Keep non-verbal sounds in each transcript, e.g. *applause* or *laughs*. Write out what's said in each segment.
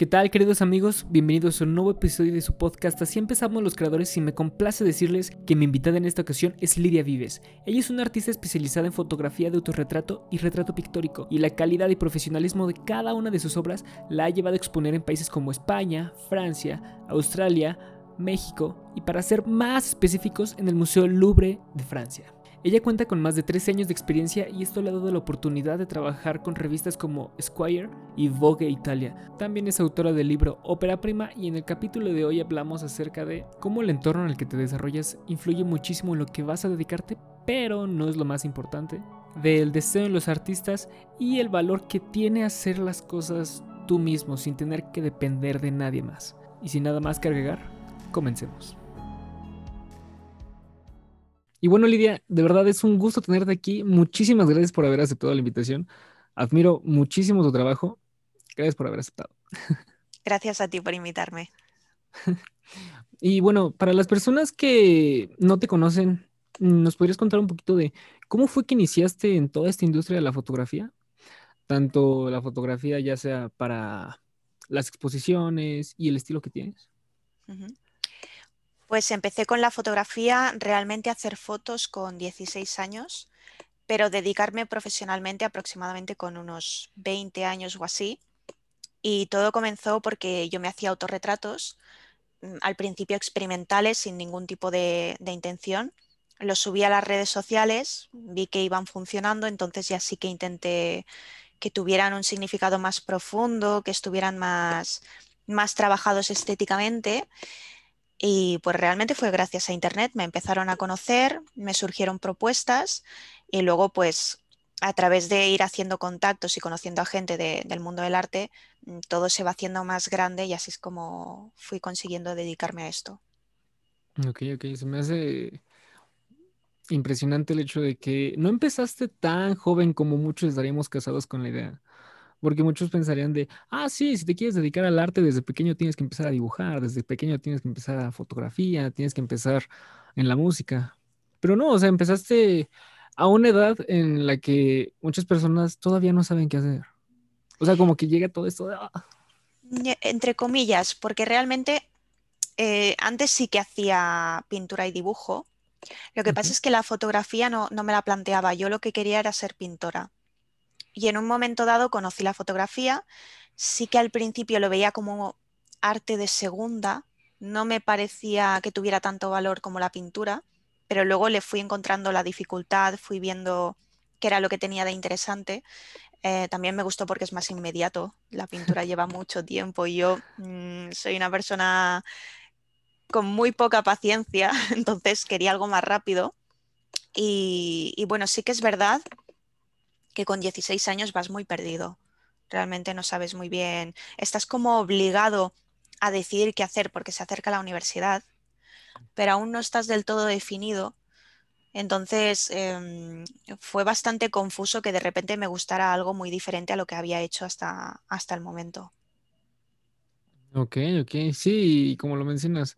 ¿Qué tal queridos amigos? Bienvenidos a un nuevo episodio de su podcast. Así empezamos los creadores y me complace decirles que mi invitada en esta ocasión es Lidia Vives. Ella es una artista especializada en fotografía de autorretrato y retrato pictórico y la calidad y profesionalismo de cada una de sus obras la ha llevado a exponer en países como España, Francia, Australia, México y para ser más específicos en el Museo Louvre de Francia. Ella cuenta con más de 13 años de experiencia y esto le ha dado la oportunidad de trabajar con revistas como Squire y Vogue Italia. También es autora del libro Ópera Prima y en el capítulo de hoy hablamos acerca de cómo el entorno en el que te desarrollas influye muchísimo en lo que vas a dedicarte, pero no es lo más importante, del deseo en los artistas y el valor que tiene hacer las cosas tú mismo sin tener que depender de nadie más. Y sin nada más que agregar, comencemos. Y bueno, Lidia, de verdad es un gusto tenerte aquí. Muchísimas gracias por haber aceptado la invitación. Admiro muchísimo tu trabajo. Gracias por haber aceptado. Gracias a ti por invitarme. *laughs* Y bueno, para las personas que no te conocen, ¿nos podrías contar un poquito de cómo fue que iniciaste en toda esta industria de la fotografía? Tanto la fotografía ya sea para las exposiciones y el estilo que tienes. Pues empecé con la fotografía realmente a hacer fotos con 16 años, pero dedicarme profesionalmente aproximadamente con unos 20 años o así. Y todo comenzó porque yo me hacía autorretratos, mm, al principio experimentales, sin ningún tipo de, intención. Los subí a las redes sociales, vi que iban funcionando, entonces ya sí que intenté que tuvieran un significado más profundo, que estuvieran más, más trabajados estéticamente. Y pues realmente fue gracias a Internet, me empezaron a conocer, me surgieron propuestas y luego pues a través de ir haciendo contactos y conociendo a gente del mundo del arte, mm, todo se va haciendo más grande y así es como fui consiguiendo dedicarme a esto. Ok, ok, se me hace impresionante el hecho de que no empezaste tan joven como muchos estaríamos casados con la idea. Porque muchos pensarían de, ah, sí, si te quieres dedicar al arte desde pequeño tienes que empezar a dibujar, desde pequeño tienes que empezar a fotografía, tienes que empezar en la música. Pero no, o sea, empezaste a una edad en la que muchas personas todavía no saben qué hacer. O sea, como que llega todo esto de... Ah". Entre comillas, porque realmente eh, antes sí que hacía pintura y dibujo. Lo que pasa es que la fotografía no, no me la planteaba. Yo lo que quería era ser pintora y en un momento dado conocí la fotografía. Sí que al principio lo veía como arte de segunda, no me parecía que tuviera tanto valor como la pintura, pero luego le fui encontrando la dificultad, fui viendo qué era lo que tenía de interesante. Eh, también me gustó porque es más inmediato, la pintura lleva *laughs* mucho tiempo y yo mm, soy una persona con muy poca paciencia, *laughs* entonces quería algo más rápido. y bueno, sí que es verdad que con 16 años vas muy perdido. Realmente no sabes muy bien. Estás como obligado a decidir qué hacer porque se acerca la universidad, pero aún no estás del todo definido. Entonces em, fue bastante confuso que de repente me gustara algo muy diferente a lo que había hecho hasta, hasta el momento. Ok, ok, sí, como lo mencionas,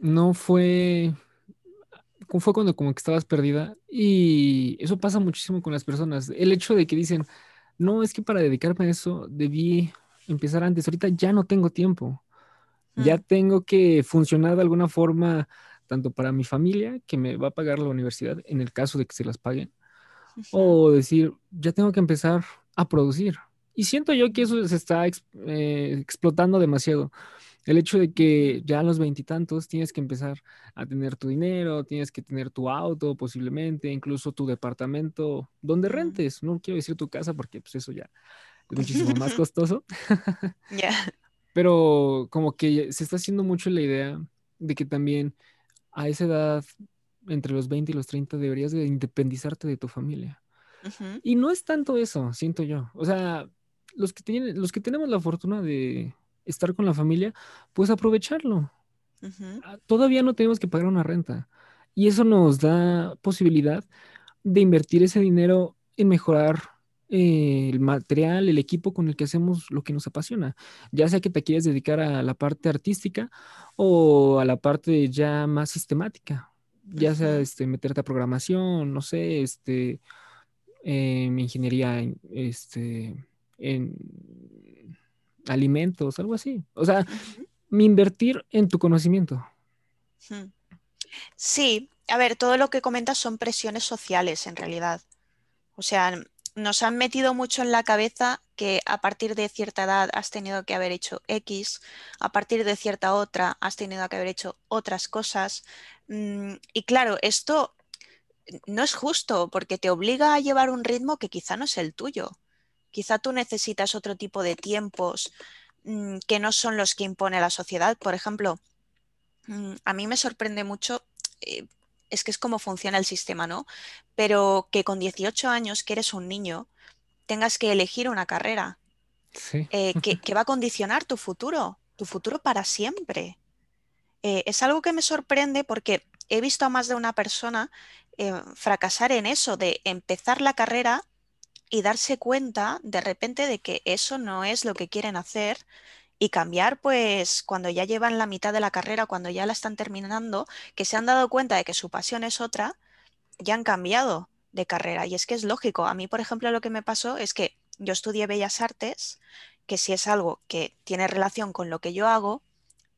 no fue fue cuando como que estabas perdida y eso pasa muchísimo con las personas. El hecho de que dicen, no, es que para dedicarme a eso debí empezar antes, ahorita ya no tengo tiempo, ya mm. tengo que funcionar de alguna forma, tanto para mi familia, que me va a pagar la universidad, en el caso de que se las paguen, o decir, ya tengo que empezar a producir. Y siento yo que eso se está eh, explotando demasiado el hecho de que ya a los veintitantos tienes que empezar a tener tu dinero, tienes que tener tu auto posiblemente, incluso tu departamento donde rentes. No quiero decir tu casa porque pues eso ya es muchísimo más *laughs* costoso. *laughs* Ya. Pero como que se está haciendo mucho la idea de que también a esa edad, entre los 20 y los 30, deberías de independizarte de tu familia. Y no es tanto eso, siento yo. O sea, los que, tienen, los que tenemos la fortuna de estar con la familia, pues aprovecharlo. Ah, todavía no tenemos que pagar una renta. Y eso nos da posibilidad de invertir ese dinero en mejorar eh, el material, el equipo con el que hacemos lo que nos apasiona. Ya sea que te quieras dedicar a la parte artística o a la parte ya más sistemática. Ya sea este, meterte a programación, no sé, este, ingeniería este, en alimentos, algo así. O sea, invertir en tu conocimiento. Sí, a ver, todo lo que comentas son presiones sociales en realidad. O sea, nos han metido mucho en la cabeza que a partir de cierta edad has tenido que haber hecho X, a partir de cierta otra has tenido que haber hecho otras cosas. Mm, y claro, esto no es justo porque te obliga a llevar un ritmo que quizá no es el tuyo. Quizá tú necesitas otro tipo de tiempos mm, que no son los que impone la sociedad. Por ejemplo, mm, a mí me sorprende mucho, eh, es que es como funciona el sistema, ¿no? Pero que con 18 años, que eres un niño, tengas que elegir una carrera eh, que, va a condicionar tu futuro, tu futuro para siempre. Eh, es algo que me sorprende porque he visto a más de una persona eh, fracasar en eso, de empezar la carrera y darse cuenta de repente de que eso no es lo que quieren hacer y cambiar pues cuando ya llevan la mitad de la carrera, cuando ya la están terminando, que se han dado cuenta de que su pasión es otra, ya han cambiado de carrera. Y es que es lógico. A mí, por ejemplo, lo que me pasó es que yo estudié Bellas Artes, que si es algo que tiene relación con lo que yo hago,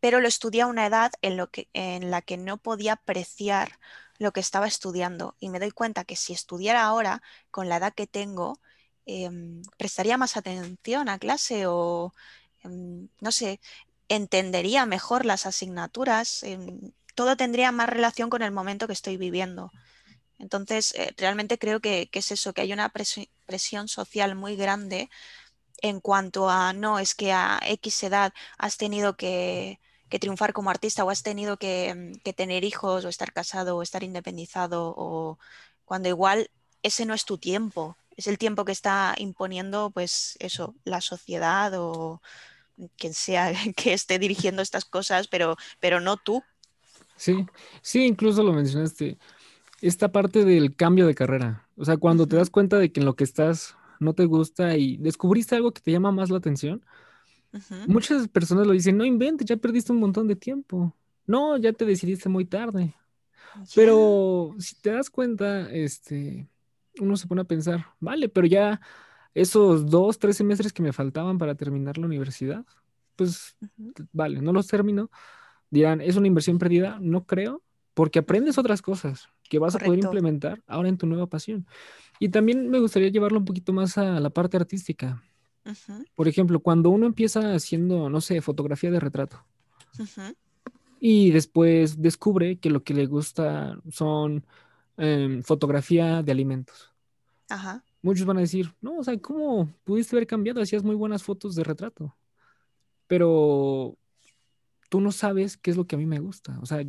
pero lo estudié a una edad en, lo que, en la que no podía apreciar lo que estaba estudiando. Y me doy cuenta que si estudiara ahora, con la edad que tengo, em, prestaría más atención a clase o Em, no sé, entendería mejor las asignaturas, em, todo tendría más relación con el momento que estoy viviendo. Entonces, eh, realmente creo que, es eso, que hay una presión social muy grande en cuanto a, no, es que a X edad has tenido que, triunfar como artista o has tenido em, que, tener hijos o estar casado o estar independizado o cuando igual ese no es tu tiempo, es el tiempo que está imponiendo pues eso, la sociedad o quien sea *laughs* que esté dirigiendo estas cosas, pero, pero no tú. Sí, sí, incluso lo mencionaste. Esta parte del cambio de carrera. O sea, cuando te das cuenta de que en lo que estás no te gusta y descubriste algo que te llama más la atención, muchas personas lo dicen, no inventes, ya perdiste un montón de tiempo. No, ya te decidiste muy tarde. Pero si te das cuenta, este, uno se pone a pensar, vale, pero ya esos dos, tres semestres que me faltaban para terminar la universidad, pues vale, no los termino. Dirán, ¿es una inversión perdida? No creo, porque aprendes otras cosas que vas a poder implementar ahora en tu nueva pasión. Y también me gustaría llevarlo un poquito más a la parte artística. Por ejemplo, cuando uno empieza haciendo, no sé, fotografía de retrato y después descubre que lo que le gusta son em, fotografía de alimentos. Ajá muchos van a decir, no, o sea, ¿cómo pudiste haber cambiado? Hacías muy buenas fotos de retrato. Pero tú no sabes qué es lo que a mí me gusta. O sea,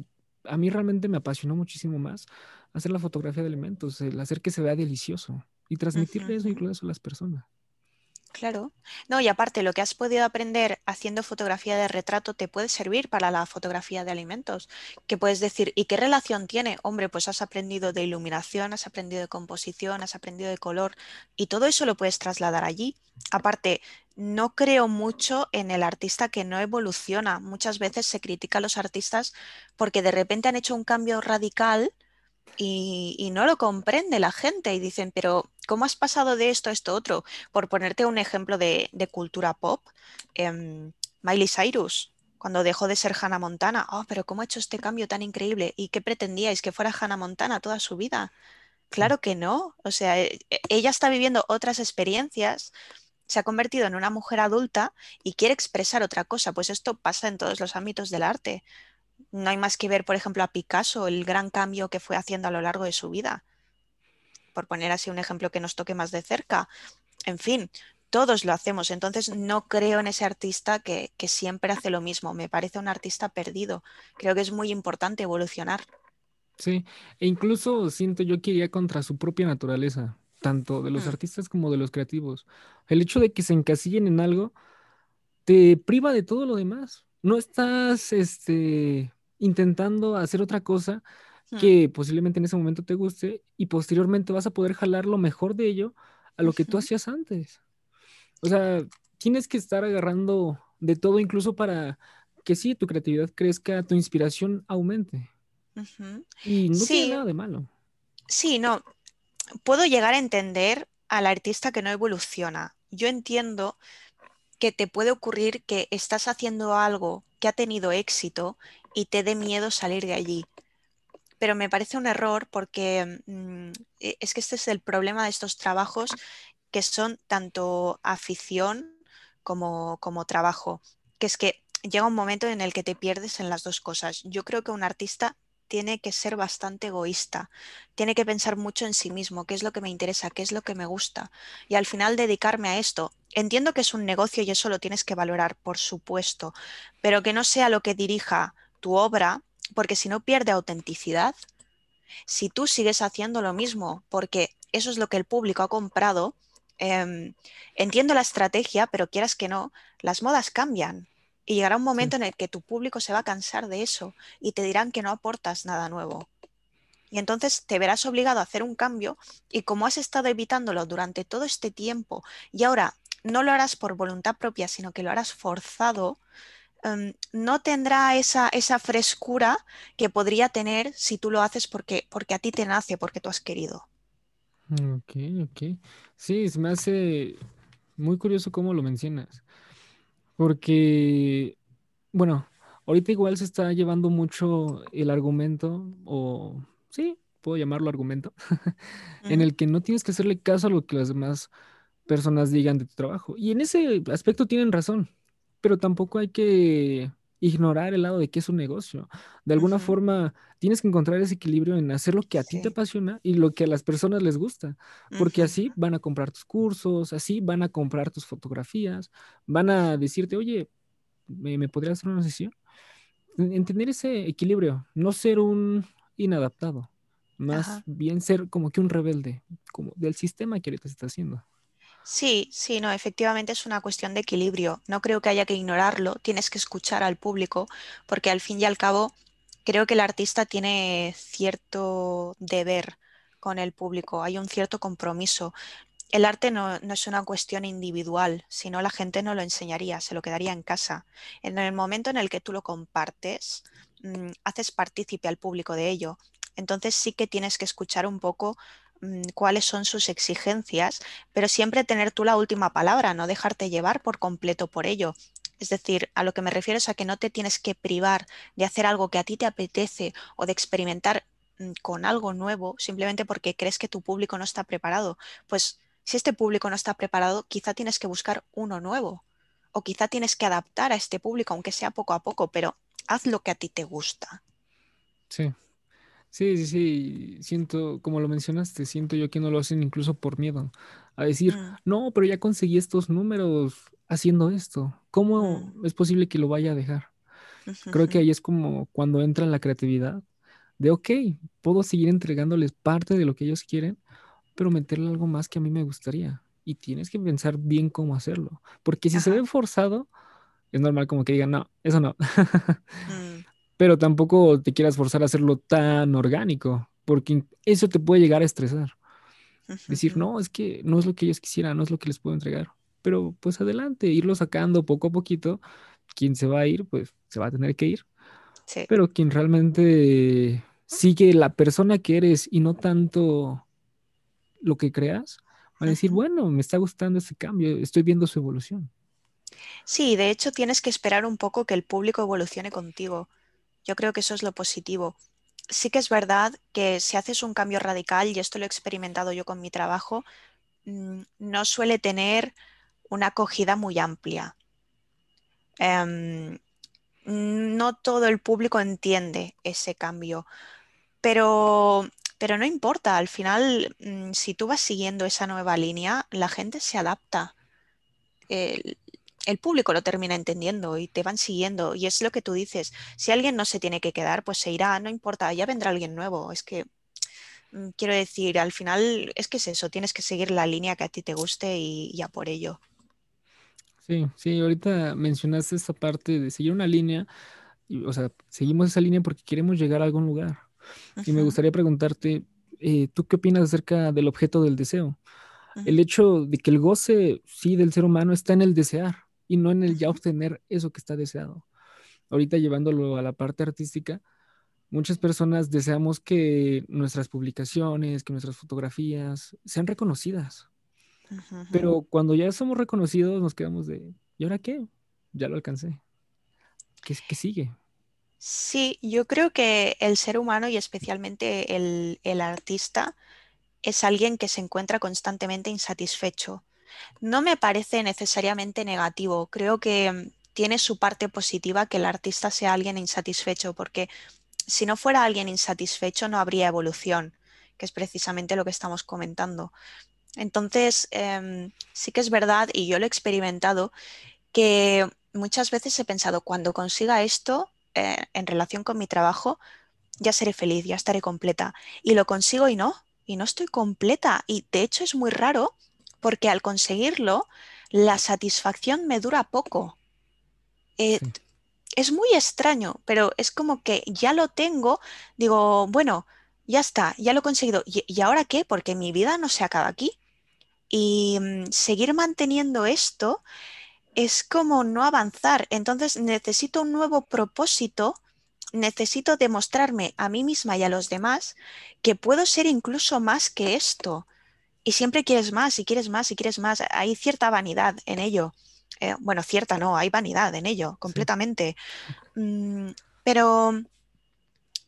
a mí realmente me apasionó muchísimo más hacer la fotografía de elementos, el hacer que se vea delicioso y transmitirle eso incluso a las personas. Claro. No, y aparte, lo que has podido aprender haciendo fotografía de retrato te puede servir para la fotografía de alimentos. Que puedes decir, ¿y qué relación tiene? Hombre, pues has aprendido de iluminación, has aprendido de composición, has aprendido de color, y todo eso lo puedes trasladar allí. Aparte, no creo mucho en el artista que no evoluciona. Muchas veces se critica a los artistas porque de repente han hecho un cambio radical y, no lo comprende la gente y dicen, pero ¿cómo has pasado de esto a esto otro? Por ponerte un ejemplo de, cultura pop, em, Miley Cyrus, cuando dejó de ser Hannah Montana, oh, pero ¿cómo ha hecho este cambio tan increíble? ¿Y qué pretendíais? ¿Que fuera Hannah Montana toda su vida? Claro que no, o sea, e, e, ella está viviendo otras experiencias, se ha convertido en una mujer adulta y quiere expresar otra cosa, pues esto pasa en todos los ámbitos del arte no hay más que ver, por ejemplo, a Picasso, el gran cambio que fue haciendo a lo largo de su vida. Por poner así un ejemplo que nos toque más de cerca. En fin, todos lo hacemos. Entonces no creo en ese artista que, siempre hace lo mismo. Me parece un artista perdido. Creo que es muy importante evolucionar. Sí, e incluso siento yo que iría contra su propia naturaleza, tanto de los mm. artistas como de los creativos. El hecho de que se encasillen en algo te priva de todo lo demás. No estás, este, intentando hacer otra cosa hmm. que posiblemente en ese momento te guste y posteriormente vas a poder jalar lo mejor de ello a lo que tú hacías antes. O sea, tienes que estar agarrando de todo incluso para que sí, tu creatividad crezca, tu inspiración aumente. Y no tiene nada de malo. Sí, no. Puedo llegar a entender al artista que no evoluciona. Yo entiendo que te puede ocurrir que estás haciendo algo que ha tenido éxito y te dé miedo salir de allí. Pero me parece un error porque mm, e, es que este es el problema de estos trabajos que son tanto afición como, como trabajo, que es que llega un momento en el que te pierdes en las dos cosas. Yo creo que un artista tiene que ser bastante egoísta, tiene que pensar mucho en sí mismo, qué es lo que me interesa, qué es lo que me gusta, y al final dedicarme a esto. Entiendo que es un negocio y eso lo tienes que valorar, por supuesto, pero que no sea lo que dirija tu obra, porque si no pierde autenticidad. Si tú sigues haciendo lo mismo, porque eso es lo que el público ha comprado, em, entiendo la estrategia, pero quieras que no, las modas cambian. Y llegará un momento en el que tu público se va a cansar de eso y te dirán que no aportas nada nuevo. Y entonces te verás obligado a hacer un cambio y como has estado evitándolo durante todo este tiempo y ahora no lo harás por voluntad propia, sino que lo harás forzado, em, no tendrá esa, esa, frescura que podría tener si tú lo haces porque, porque a ti te nace, porque tú has querido. Ok, ok. Sí, se me hace muy curioso cómo lo mencionas. Porque, bueno, ahorita igual se está llevando mucho el argumento, o sí, puedo llamarlo argumento, *laughs* en el que no tienes que hacerle caso a lo que las demás personas digan de tu trabajo. Y en ese aspecto tienen razón, pero tampoco hay que ignorar el lado de que es un negocio. De alguna forma, tienes que encontrar ese equilibrio en hacer lo que a ti te apasiona y lo que a las personas les gusta, porque así van a comprar tus cursos, así van a comprar tus fotografías, van a decirte, oye, ¿me, podrías hacer una sesión? Entender ese equilibrio, no ser un inadaptado, más bien ser como que un rebelde, como del sistema que ahorita se está haciendo. Sí, sí, no, efectivamente es una cuestión de equilibrio. No creo que haya que ignorarlo, tienes que escuchar al público, porque al fin y al cabo creo que el artista tiene cierto deber con el público, hay un cierto compromiso. El arte no, es una cuestión individual, sino la gente no lo enseñaría, se lo quedaría en casa. En el momento en el que tú lo compartes, mm, haces partícipe al público de ello. Entonces sí que tienes que escuchar un poco mm, cuáles son sus exigencias, pero siempre tener tú la última palabra, no dejarte llevar por completo por ello. Es decir, a lo que me refiero es a que no te tienes que privar de hacer algo que a ti te apetece o de experimentar mm, con algo nuevo simplemente porque crees que tu público no está preparado. Pues si este público no está preparado, quizá tienes que buscar uno nuevo o quizá tienes que adaptar a este público, aunque sea poco a poco, pero haz lo que a ti te gusta. Sí, sí, sí, sí, siento, como lo mencionaste, siento yo que no lo hacen incluso por miedo a decir, mm. no, pero ya conseguí estos números, haciendo esto? ¿Cómo mm. es posible que lo vaya a dejar? Creo que ahí es como cuando entra la creatividad de, ok, puedo seguir entregándoles parte de lo que ellos quieren, pero meterle algo más que a mí me gustaría. Y tienes que pensar bien cómo hacerlo. Porque si se ve forzado, es normal como que digan, no, eso no. Mm. Pero tampoco te quieras forzar a hacerlo tan orgánico, porque eso te puede llegar a estresar. Decir, no, es que no es lo que ellos quisieran, no es lo que les puedo entregar pero pues adelante, irlo sacando poco a poquito. Quien se va a ir, pues se va a tener que ir. Pero quien realmente sigue la persona que eres y no tanto lo que creas, va a decir, bueno, me está gustando ese cambio, estoy viendo su evolución. Sí, de hecho tienes que esperar un poco que el público evolucione contigo. Yo creo que eso es lo positivo. Sí que es verdad que si haces un cambio radical, y esto lo he experimentado yo con mi trabajo, mm, no suele tener una acogida muy amplia. Em, no todo el público entiende ese cambio, pero, pero no importa, al final, mm, si tú vas siguiendo esa nueva línea, la gente se adapta. El público lo termina entendiendo y te van siguiendo. Y es lo que tú dices, si alguien no se tiene que quedar, pues se irá, no importa, ya vendrá alguien nuevo. Es que mm, quiero decir, al final es que es eso, tienes que seguir la línea que a ti te guste y ya por ello. Sí, sí, ahorita mencionaste esta parte de seguir una línea, y, o sea, seguimos esa línea porque queremos llegar a algún lugar. Y me gustaría preguntarte, eh, ¿tú qué opinas acerca del objeto del deseo? El hecho de que el goce, sí, del ser humano está en el desear y no en el ya obtener eso que está deseado. Ahorita llevándolo a la parte artística, muchas personas deseamos que nuestras publicaciones, que nuestras fotografías sean reconocidas. Pero cuando ya somos reconocidos, nos quedamos de, ¿y ahora qué? Ya lo alcancé. ¿Qué, qué sigue? Sí, yo creo que el ser humano y especialmente el, el artista es alguien que se encuentra constantemente insatisfecho. No me parece necesariamente negativo, creo que tiene su parte positiva que el artista sea alguien insatisfecho, porque si no fuera alguien insatisfecho no habría evolución, que es precisamente lo que estamos comentando. Entonces, em, sí que es verdad, y yo lo he experimentado, que muchas veces he pensado, cuando consiga esto eh, en relación con mi trabajo, ya seré feliz, ya estaré completa. Y lo consigo y no, y no estoy completa. Y de hecho es muy raro porque al conseguirlo, la satisfacción me dura poco. Eh, es muy extraño, pero es como que ya lo tengo, digo, bueno, ya está, ya lo he conseguido. ¿Y, ahora qué? Porque mi vida no se acaba aquí. Y mm, seguir manteniendo esto es como no avanzar. Entonces necesito un nuevo propósito, necesito demostrarme a mí misma y a los demás que puedo ser incluso más que esto. Y siempre quieres más y quieres más y quieres más. Hay cierta vanidad en ello. Eh, bueno, cierta no, hay vanidad en ello, completamente. Mm, pero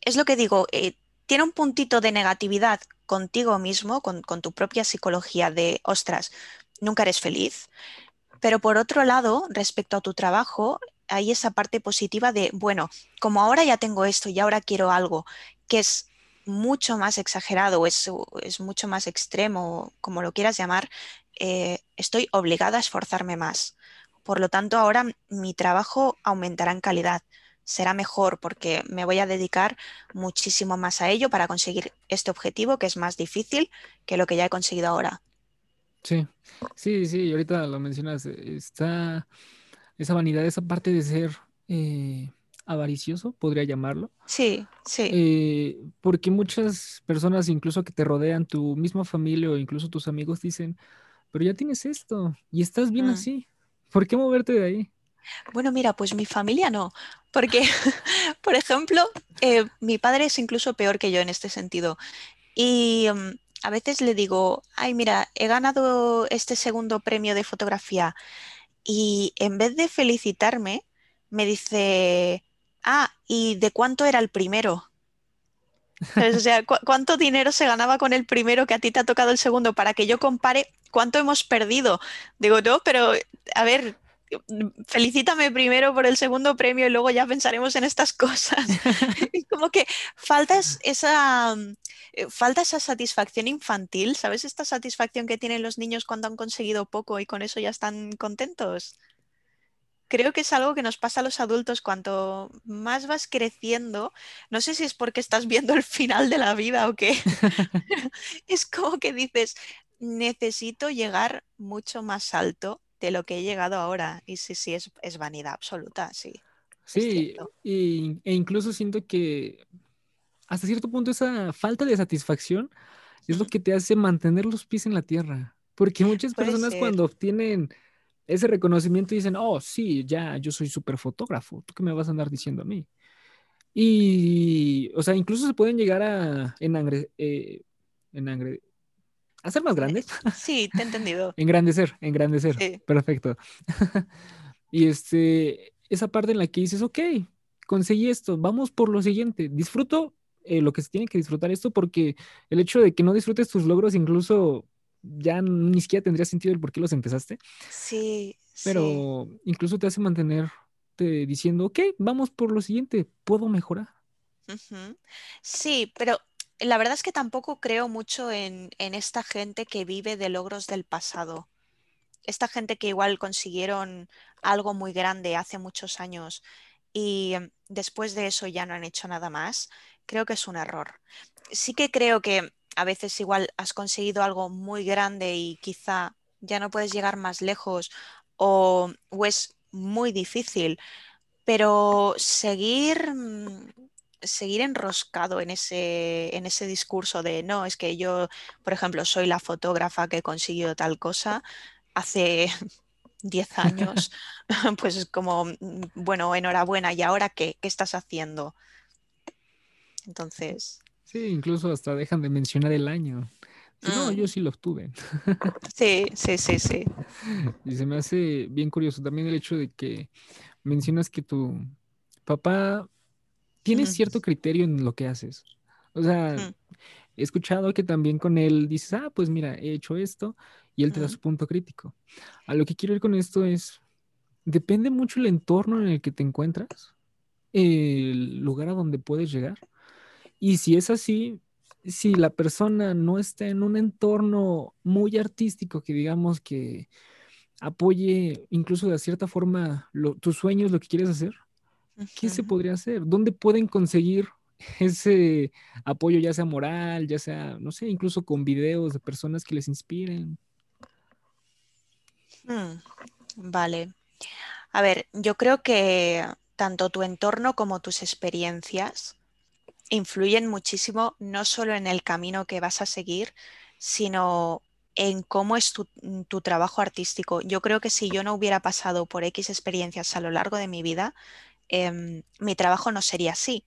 es lo que digo, eh, tiene un puntito de negatividad contigo mismo, con, tu propia psicología de, ostras, nunca eres feliz. Pero por otro lado, respecto a tu trabajo, hay esa parte positiva de, bueno, como ahora ya tengo esto y ahora quiero algo que es mucho más exagerado, es, es mucho más extremo, como lo quieras llamar, eh, estoy obligada a esforzarme más. Por lo tanto, ahora mi trabajo aumentará en calidad, será mejor porque me voy a dedicar muchísimo más a ello para conseguir este objetivo que es más difícil que lo que ya he conseguido ahora. Sí, sí, sí, ahorita lo mencionas, está esa vanidad, esa parte de ser eh, avaricioso, podría llamarlo. Sí, sí. Eh, porque muchas personas, incluso que te rodean, tu misma familia o incluso tus amigos, dicen, pero ya tienes esto y estás bien mm. así, ¿por qué moverte de ahí? Bueno, mira, pues mi familia no, porque, *laughs* por ejemplo, eh, mi padre es incluso peor que yo en este sentido. Y mm, a veces le digo, ay, mira, he ganado este segundo premio de fotografía y en vez de felicitarme, me dice, ah, ¿y de cuánto era el primero? O sea, ¿cuánto dinero se ganaba con el primero que a ti te ha tocado el segundo para que yo compare cuánto hemos perdido? Digo, no, pero a ver, felicítame primero por el segundo premio y luego ya pensaremos en estas cosas. *laughs* como que falta esa, eh, falta esa satisfacción infantil, ¿sabes? Esta satisfacción que tienen los niños cuando han conseguido poco y con eso ya están contentos. Creo que es algo que nos pasa a los adultos cuanto más vas creciendo. No sé si es porque estás viendo el final de la vida o qué. *laughs* *laughs* es como que dices, necesito llegar mucho más alto de lo que he llegado ahora. Y sí, sí, es, es vanidad absoluta, sí. Sí, y, e incluso siento que hasta cierto punto esa falta de satisfacción es lo que te hace mantener los pies en la tierra. Porque muchas personas cuando obtienen ese reconocimiento dicen, oh, sí, ya, yo soy súper fotógrafo, ¿tú qué me vas a andar diciendo a mí? Y, o sea, incluso se pueden llegar a enangre, eh, enangre, a ser más grandes. *laughs* Sí, te he entendido. *laughs* engrandecer, engrandecer. Perfecto. *laughs* y este, esa parte en la que dices, ok, conseguí esto, vamos por lo siguiente, disfruto eh, lo que se tiene que disfrutar esto porque el hecho de que no disfrutes tus logros incluso ya ni siquiera tendría sentido el por qué los empezaste. Sí. Pero incluso te hace mantenerte diciendo, ok, vamos por lo siguiente, puedo mejorar. Sí, pero la verdad es que tampoco creo mucho en, en, esta gente que vive de logros del pasado. Esta gente que igual consiguieron algo muy grande hace muchos años y después de eso ya no han hecho nada más creo que es un error. Sí que creo que a veces igual has conseguido algo muy grande y quizá ya no puedes llegar más lejos o, es muy difícil, pero seguir, mm, seguir enroscado en ese, en ese discurso de no, es que yo, por ejemplo, soy la fotógrafa que consiguió tal cosa hace *laughs* 10 años, *laughs* *laughs* pues es como, mm, bueno, enhorabuena, ¿y ahora qué? ¿Qué estás haciendo? Entonces. Sí, incluso hasta dejan de mencionar el año. No, yo Mm. sí lo obtuve. *laughs* Sí, sí, sí, sí. Y se me hace bien curioso también el hecho de que mencionas que tu papá tiene Mm, cierto criterio en lo que haces. O sea, mm, he escuchado que también con él dices, ah, pues mira, he hecho esto y él te da su punto crítico. A lo que quiero ir con esto es, depende mucho el entorno en el que te encuentras, el lugar a donde puedes llegar. Y si es así, si la persona no está en un entorno muy artístico, que digamos que apoye incluso de cierta forma lo- tus sueños, lo que quieres hacer, ¿qué se podría hacer? ¿Dónde pueden conseguir *laughs* ese apoyo, ya sea moral, ya sea, no sé, incluso con videos de personas que les inspiren? Mm, Vale. A ver, yo creo que tanto tu entorno como tus experiencias influyen muchísimo no solo en el camino que vas a seguir, sino en cómo es tu, tu trabajo artístico. Yo creo que si yo no hubiera pasado por X experiencias a lo largo de mi vida, em, mi trabajo no sería así.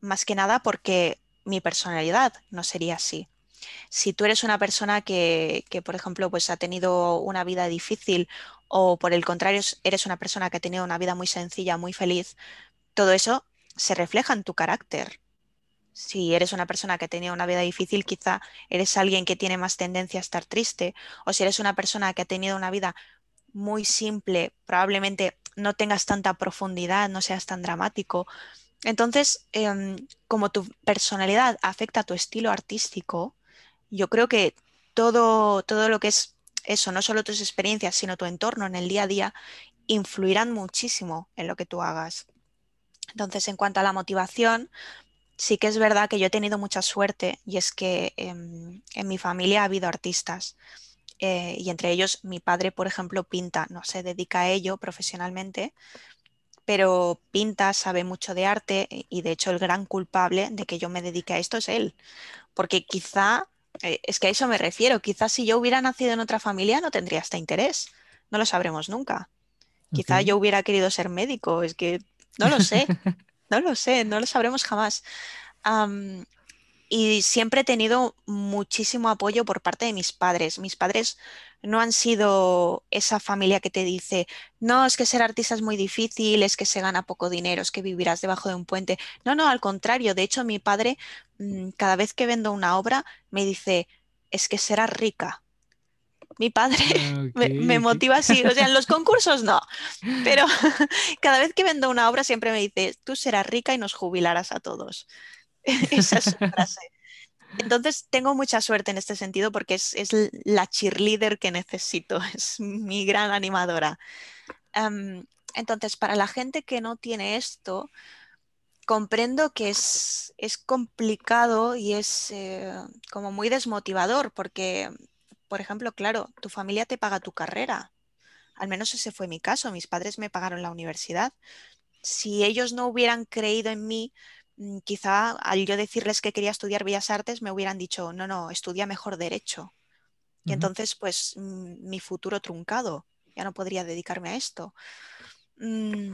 Más que nada porque mi personalidad no sería así. Si tú eres una persona que, que, por ejemplo, pues ha tenido una vida difícil o por el contrario es- eres una persona que ha tenido una vida muy sencilla, muy feliz, todo eso se refleja en tu carácter. Si eres una persona que ha tenido una vida difícil, quizá eres alguien que tiene más tendencia a estar triste, o si eres una persona que ha tenido una vida muy simple, probablemente no tengas tanta profundidad, no seas tan dramático. Entonces, em, como tu personalidad afecta a tu estilo artístico, yo creo que todo, todo lo que es eso, no solo tus experiencias, sino tu entorno en el día a día, influirán muchísimo en lo que tú hagas. Entonces, en cuanto a la motivación, sí que es verdad que yo he tenido mucha suerte y es que em, en mi familia ha habido artistas eh, y entre ellos mi padre, por ejemplo, pinta, no se dedica a ello profesionalmente, pero pinta, sabe mucho de arte y de hecho el gran culpable de que yo me dedique a esto es él, porque quizá, eh, es que a eso me refiero, quizás si yo hubiera nacido en otra familia no tendría este interés, no lo sabremos nunca. Quizá yo hubiera querido ser médico, es que no lo sé, *laughs* no lo sé, no lo sabremos jamás. Am, y siempre he tenido muchísimo apoyo por parte de mis padres. Mis padres no han sido esa familia que te dice, no, es que ser artista es muy difícil, es que se gana poco dinero, es que vivirás debajo de un puente. No, no, al contrario. De hecho, mi padre, mm, cada vez que vendo una obra, me dice, es que serás rica. Mi padre Ah, *laughs* me, motiva así, o sea, en los concursos no, *laughs* pero *laughs* cada vez que vendo una obra siempre me dice, tú serás rica y nos jubilarás a todos. Esa es su frase. Entonces tengo mucha suerte en este sentido porque es, es la cheerleader que necesito, es mi gran animadora. Entonces, para la gente que no tiene esto, comprendo que es, es complicado y es eh, como muy desmotivador porque, por ejemplo, claro, tu familia te paga tu carrera. Al menos ese fue mi caso. Mis padres me pagaron la universidad. Si ellos no hubieran creído en mí, mm, quizá al yo decirles que quería estudiar Bellas Artes me hubieran dicho, no, no, estudia mejor derecho. Y entonces, pues, mm, mi futuro truncado. Ya no podría dedicarme a esto. Mm,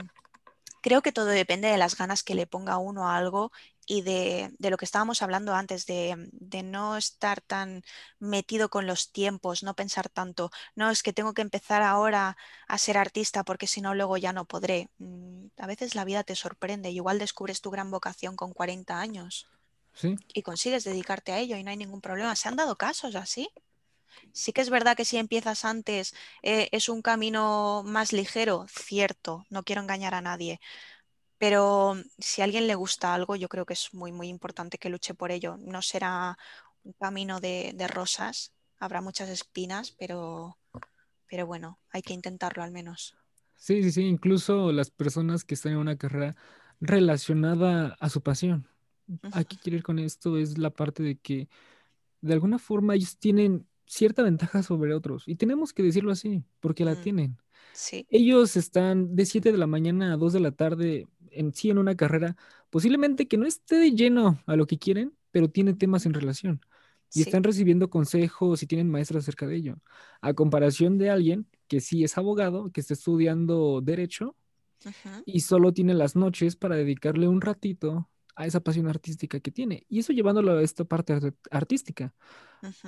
creo que todo depende de las ganas que le ponga uno a algo y de, de lo que estábamos hablando antes, de, de no estar tan metido con los tiempos, no pensar tanto, no, es que tengo que empezar ahora a ser artista porque si no luego ya no podré. Mm, A veces la vida te sorprende, y igual descubres tu gran vocación con 40 años Sí, y consigues dedicarte a ello y no hay ningún problema. Se han dado casos así. Sí que es verdad que si empiezas antes eh, es un camino más ligero, cierto, no quiero engañar a nadie, pero si a alguien le gusta algo, yo creo que es muy, muy importante que luche por ello. No será un camino de, de rosas, habrá muchas espinas, pero, pero bueno, hay que intentarlo al menos. sí, sí, sí. Incluso las personas que están en una carrera relacionada a su pasión. Aquí Ujú, quiero ir con esto es la parte de que de alguna forma ellos tienen cierta ventaja sobre otros. Y tenemos que decirlo así, porque la mm, tienen. Sí, Ellos están de 7 de la mañana a 2 de la tarde en sí en una carrera, posiblemente que no esté de lleno a lo que quieren, pero tiene temas en relación. Y sí, están recibiendo consejos y tienen maestros acerca de ello. A comparación de alguien que sí es abogado, que está estudiando derecho y solo tiene las noches para dedicarle un ratito a esa pasión artística que tiene. Y eso llevándolo a esta parte artística.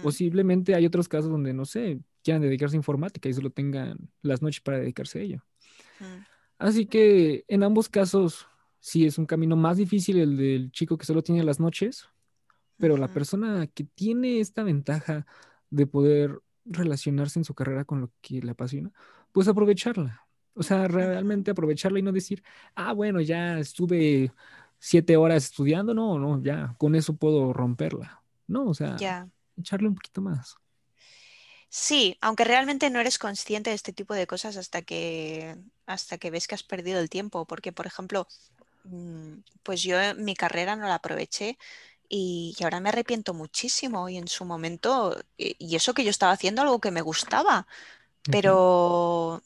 Posiblemente hay otros casos donde, no sé, quieran dedicarse a informática y solo tengan las noches para dedicarse a ello. Así que en ambos casos, sí es un camino más difícil el del chico que solo tiene las noches, pero la persona que tiene esta ventaja de poder relacionarse en su carrera con lo que le apasiona, pues aprovecharla. O sea, realmente aprovecharla y no decir, ah, bueno, ya estuve siete horas estudiando, no, no, ya, con eso puedo romperla. No, o sea, echarle un poquito más. Sí, aunque realmente no eres consciente de este tipo de cosas hasta que, hasta que ves que has perdido el tiempo, porque, por ejemplo, mm, pues yo mi carrera no la aproveché y, ahora me arrepiento muchísimo y en su momento, y, eso que yo estaba haciendo algo que me gustaba, pero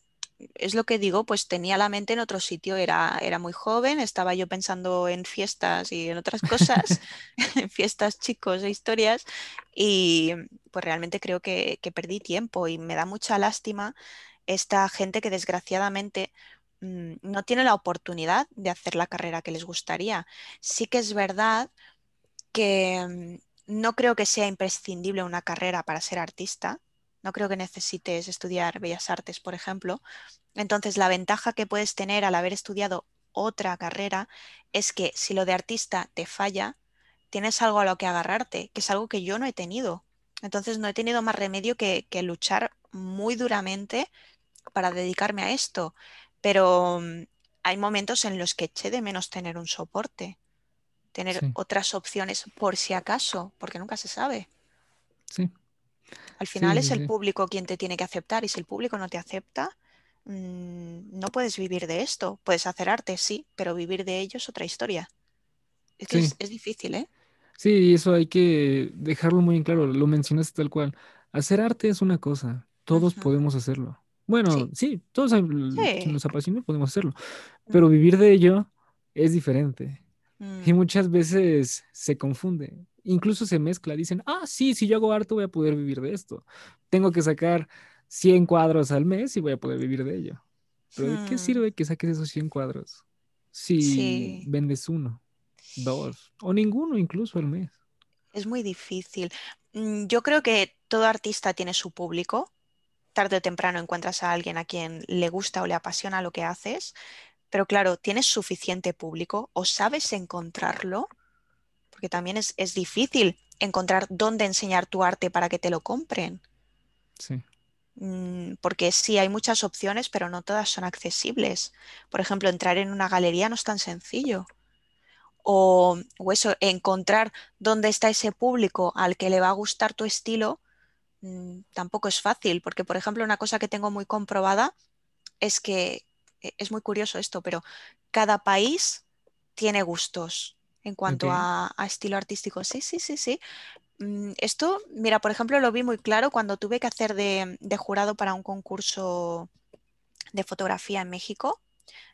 es lo que digo, pues tenía la mente en otro sitio, era, era muy joven, estaba yo pensando en fiestas y en otras cosas, *laughs* *laughs* en fiestas chicos e historias, y pues realmente creo que, perdí tiempo y me da mucha lástima esta gente que desgraciadamente mm, no tiene la oportunidad de hacer la carrera que les gustaría. Sí que es verdad que mm, no creo que sea imprescindible una carrera para ser artista, no creo que necesites estudiar bellas artes, por ejemplo. Entonces, la ventaja que puedes tener al haber estudiado otra carrera es que si lo de artista te falla, tienes algo a lo que agarrarte, que es algo que yo no he tenido. Entonces, no he tenido más remedio que, luchar muy duramente para dedicarme a esto. Pero mm, hay momentos en los que eché de menos tener un soporte, tener otras opciones por si acaso, porque nunca se sabe. Sí. Al final es el público quien te tiene que aceptar y si el público no te acepta, mm, no puedes vivir de esto. Puedes hacer arte, sí, pero vivir de ello es otra historia. Es que es, difícil, ¿eh? Sí, eso hay que dejarlo muy en claro, lo mencionaste tal cual. Hacer arte es una cosa, todos podemos hacerlo. Bueno, sí, todos nos apasiona podemos hacerlo, pero vivir de ello es diferente. Y mm. muchas veces se confunde incluso se mezcla, dicen, ah, sí, si yo hago arte voy a poder vivir de esto. Tengo que sacar 100 cuadros al mes y voy a poder vivir de ello. Pero ¿de qué hmm. sirve que saques esos 100 cuadros si vendes uno, dos o ninguno incluso al mes? Es muy difícil. Mm, yo creo que todo artista tiene su público. Tarde o temprano encuentras a alguien a quien le gusta o le apasiona lo que haces. Pero claro, ¿tienes suficiente público o sabes encontrarlo? Porque también es, difícil encontrar dónde enseñar tu arte para que te lo compren. Sí. Mm, porque sí, hay muchas opciones, pero no todas son accesibles. Por ejemplo, entrar en una galería no es tan sencillo. O, eso, encontrar dónde está ese público al que le va a gustar tu estilo, mm, tampoco es fácil. Porque, por ejemplo, una cosa que tengo muy comprobada es que, e, es muy curioso esto, pero cada país tiene gustos en cuanto a, estilo artístico. Sí, sí, sí, sí. Mm, esto, mira, por ejemplo, lo vi muy claro cuando tuve que hacer de, jurado para un concurso de fotografía en México.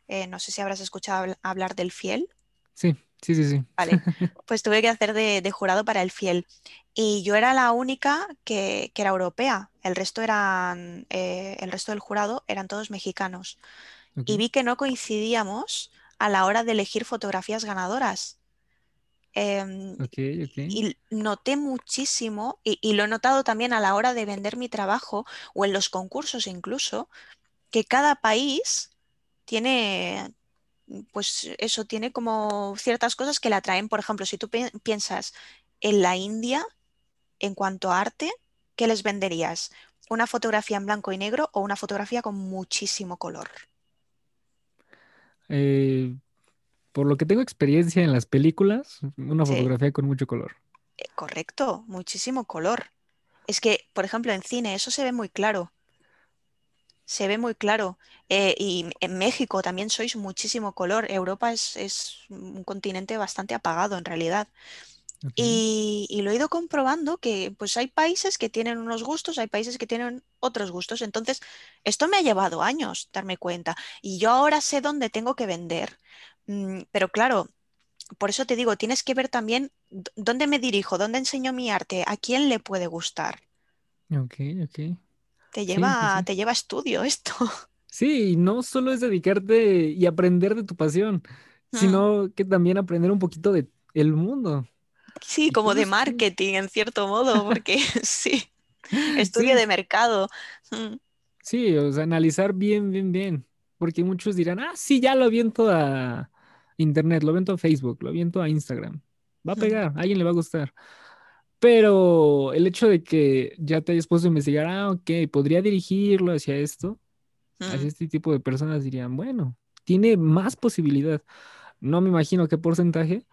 Eh, no sé si habrás escuchado hablar del Fiel. Sí, sí, sí, sí. Vale, *laughs* pues tuve que hacer de, jurado para el Fiel. Y yo era la única que, era europea. El resto eran, eh, el resto del jurado eran todos mexicanos. Y vi que no coincidíamos a la hora de elegir fotografías ganadoras. Em, y noté muchísimo, y, lo he notado también a la hora de vender mi trabajo o en los concursos incluso, que cada país tiene, pues eso, tiene como ciertas cosas que le atraen. Por ejemplo, si tú piensas en la India, en cuanto a arte, ¿qué les venderías? ¿Una fotografía en blanco y negro o una fotografía con muchísimo color? Eh, por lo que tengo experiencia en las películas, una fotografía con mucho color. Eh, correcto, muchísimo color. Es que, por ejemplo, en cine eso se ve muy claro. Se ve muy claro. Eh, y en México también sois muchísimo color. Europa es, un continente bastante apagado en realidad. Y, y, lo he ido comprobando que pues hay países que tienen unos gustos, hay países que tienen otros gustos. Entonces, esto me ha llevado años darme cuenta. Y yo ahora sé dónde tengo que vender. Mm, pero claro, por eso te digo, tienes que ver también dónde me dirijo, dónde enseño mi arte, a quién le puede gustar. Ok, ok. Te lleva, te lleva estudio esto. *laughs* Sí, no solo es dedicarte y aprender de tu pasión, mm. sino que también aprender un poquito de el mundo. Sí, como de marketing en cierto modo, porque *laughs* sí, *laughs* estudio de mercado. Mm. Sí, o sea, analizar bien, bien, bien. Porque muchos dirán, ah, sí, ya lo viento a internet, lo viento a Facebook, lo viento a Instagram. Va a pegar, a alguien le va a gustar. Pero el hecho de que ya te hayas puesto a investigar, ah, ok, podría dirigirlo hacia esto, hacia este tipo de personas, dirían, bueno, tiene más posibilidad. No me imagino qué porcentaje,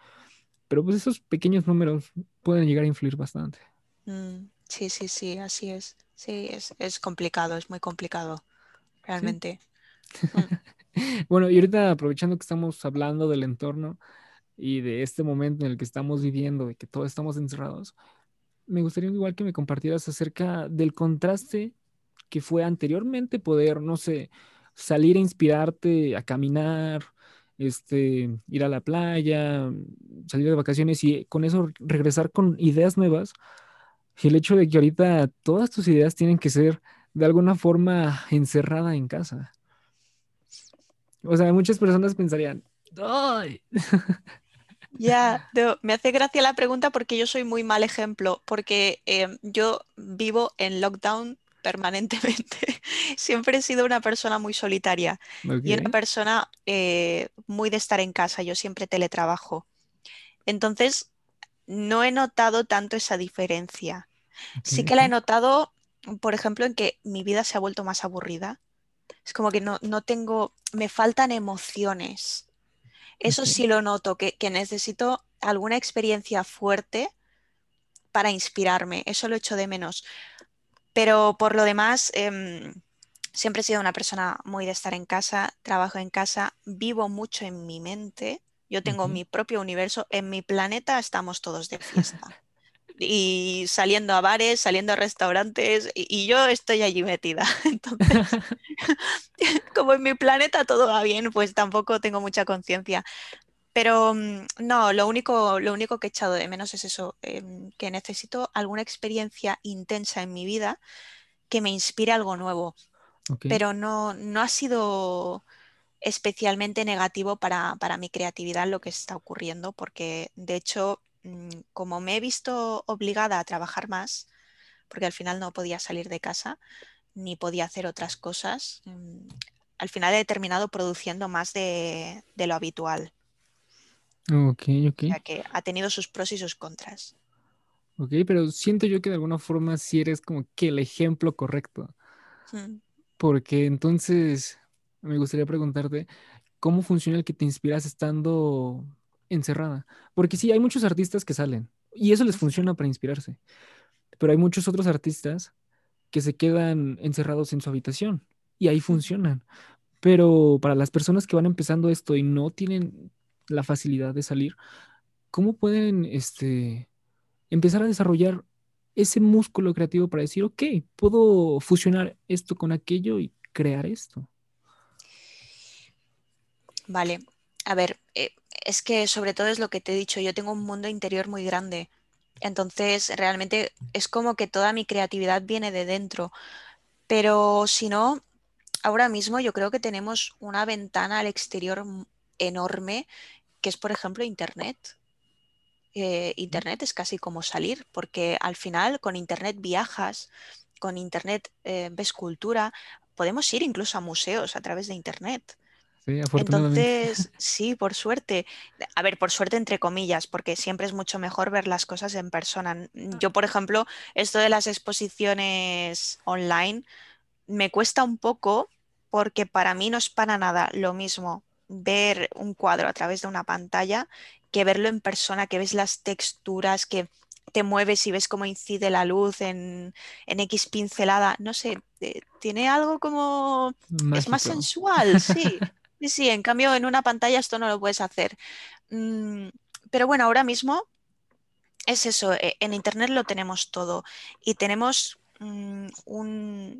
pero pues esos pequeños números pueden llegar a influir bastante. Mm, sí, sí, sí, así es. Sí, es, complicado, es muy complicado, realmente. *laughs* Mm. Bueno, y ahorita aprovechando que estamos hablando del entorno y de este momento en el que estamos viviendo, de que todos estamos encerrados, me gustaría igual que me compartieras acerca del contraste que fue anteriormente poder, no sé, salir a inspirarte a caminar, este, ir a la playa, salir de vacaciones y con eso regresar con ideas nuevas. Y el hecho de que ahorita todas tus ideas tienen que ser de alguna forma encerrada en casa. O sea, muchas personas pensarían, ¡ay! *laughs* Ya, me hace gracia la pregunta porque yo soy muy mal ejemplo, porque em, yo vivo en lockdown permanentemente. *laughs* Siempre he sido una persona muy solitaria y una persona eh, muy de estar en casa. Yo siempre teletrabajo. Entonces, no he notado tanto esa diferencia. Sí que la he notado, por ejemplo, en que mi vida se ha vuelto más aburrida. Es como que no, no tengo, me faltan emociones. Eso sí lo noto, que, necesito alguna experiencia fuerte para inspirarme. Eso lo echo de menos. Pero por lo demás, em, siempre he sido una persona muy de estar en casa, trabajo en casa, vivo mucho en mi mente. Yo tengo mi propio universo. En mi planeta estamos todos de fiesta. *laughs* y saliendo a bares, saliendo a restaurantes, y, yo estoy allí metida. *laughs* Entonces, *laughs* *laughs* como en mi planeta todo va bien, pues tampoco tengo mucha conciencia. Pero mm, no, lo único, lo único que he echado de menos es eso, em, que necesito alguna experiencia intensa en mi vida que me inspire algo nuevo. Pero no, no ha sido especialmente negativo para, para, mi creatividad lo que está ocurriendo, porque de hecho como me he visto obligada a trabajar más, porque al final no podía salir de casa ni podía hacer otras cosas, mm, al final he terminado produciendo más de, lo habitual. Ok, ok. O sea que ha tenido sus pros y sus contras. Ok, pero siento yo que de alguna forma sí eres como que el ejemplo correcto. Mm. Porque entonces me gustaría preguntarte, ¿cómo funciona el que te inspiras estando encerrada. Porque sí, hay muchos artistas que salen y eso les funciona para inspirarse. Pero hay muchos otros artistas que se quedan encerrados en su habitación y ahí funcionan. Pero para las personas que van empezando esto y no tienen la facilidad de salir, ¿cómo pueden este, empezar a desarrollar ese músculo creativo para decir, ok, puedo fusionar esto con aquello y crear esto? Vale, a ver, eh, es que sobre todo es lo que te he dicho, yo tengo un mundo interior muy grande. Entonces, realmente es como que toda mi creatividad viene de dentro. Pero si no, ahora mismo yo creo que tenemos una ventana al exterior enorme, que es, por ejemplo, Internet. Eh, Internet es casi como salir, porque al final con Internet viajas, con Internet eh, ves cultura, podemos ir incluso a museos a través de Internet. Entonces, sí, por suerte. A ver, por suerte entre comillas, porque siempre es mucho mejor ver las cosas en persona. Yo, por ejemplo, esto de las exposiciones online me cuesta un poco porque para mí no es para nada lo mismo ver un cuadro a través de una pantalla que verlo en persona, que ves las texturas, que te mueves y ves cómo incide la luz en, en X pincelada. No sé, eh, tiene algo como... Es más sensual, sí. *laughs* Sí, sí, en cambio en una pantalla esto no lo puedes hacer. Mm, pero bueno, ahora mismo es eso, eh, en Internet lo tenemos todo y tenemos mm,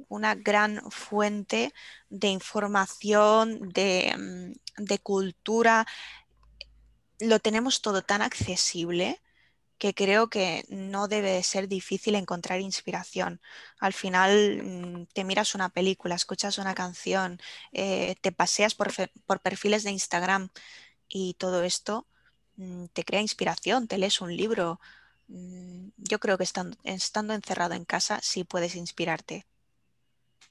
una gran fuente de información, mm, de cultura, lo tenemos todo tan accesible que creo que no debe ser difícil encontrar inspiración. Al final mm, te miras una película, escuchas una canción, eh, te paseas por, perfiles de Instagram y todo esto mm, te crea inspiración, te lees un libro. Mm, yo creo que estando, estando encerrado en casa sí puedes inspirarte.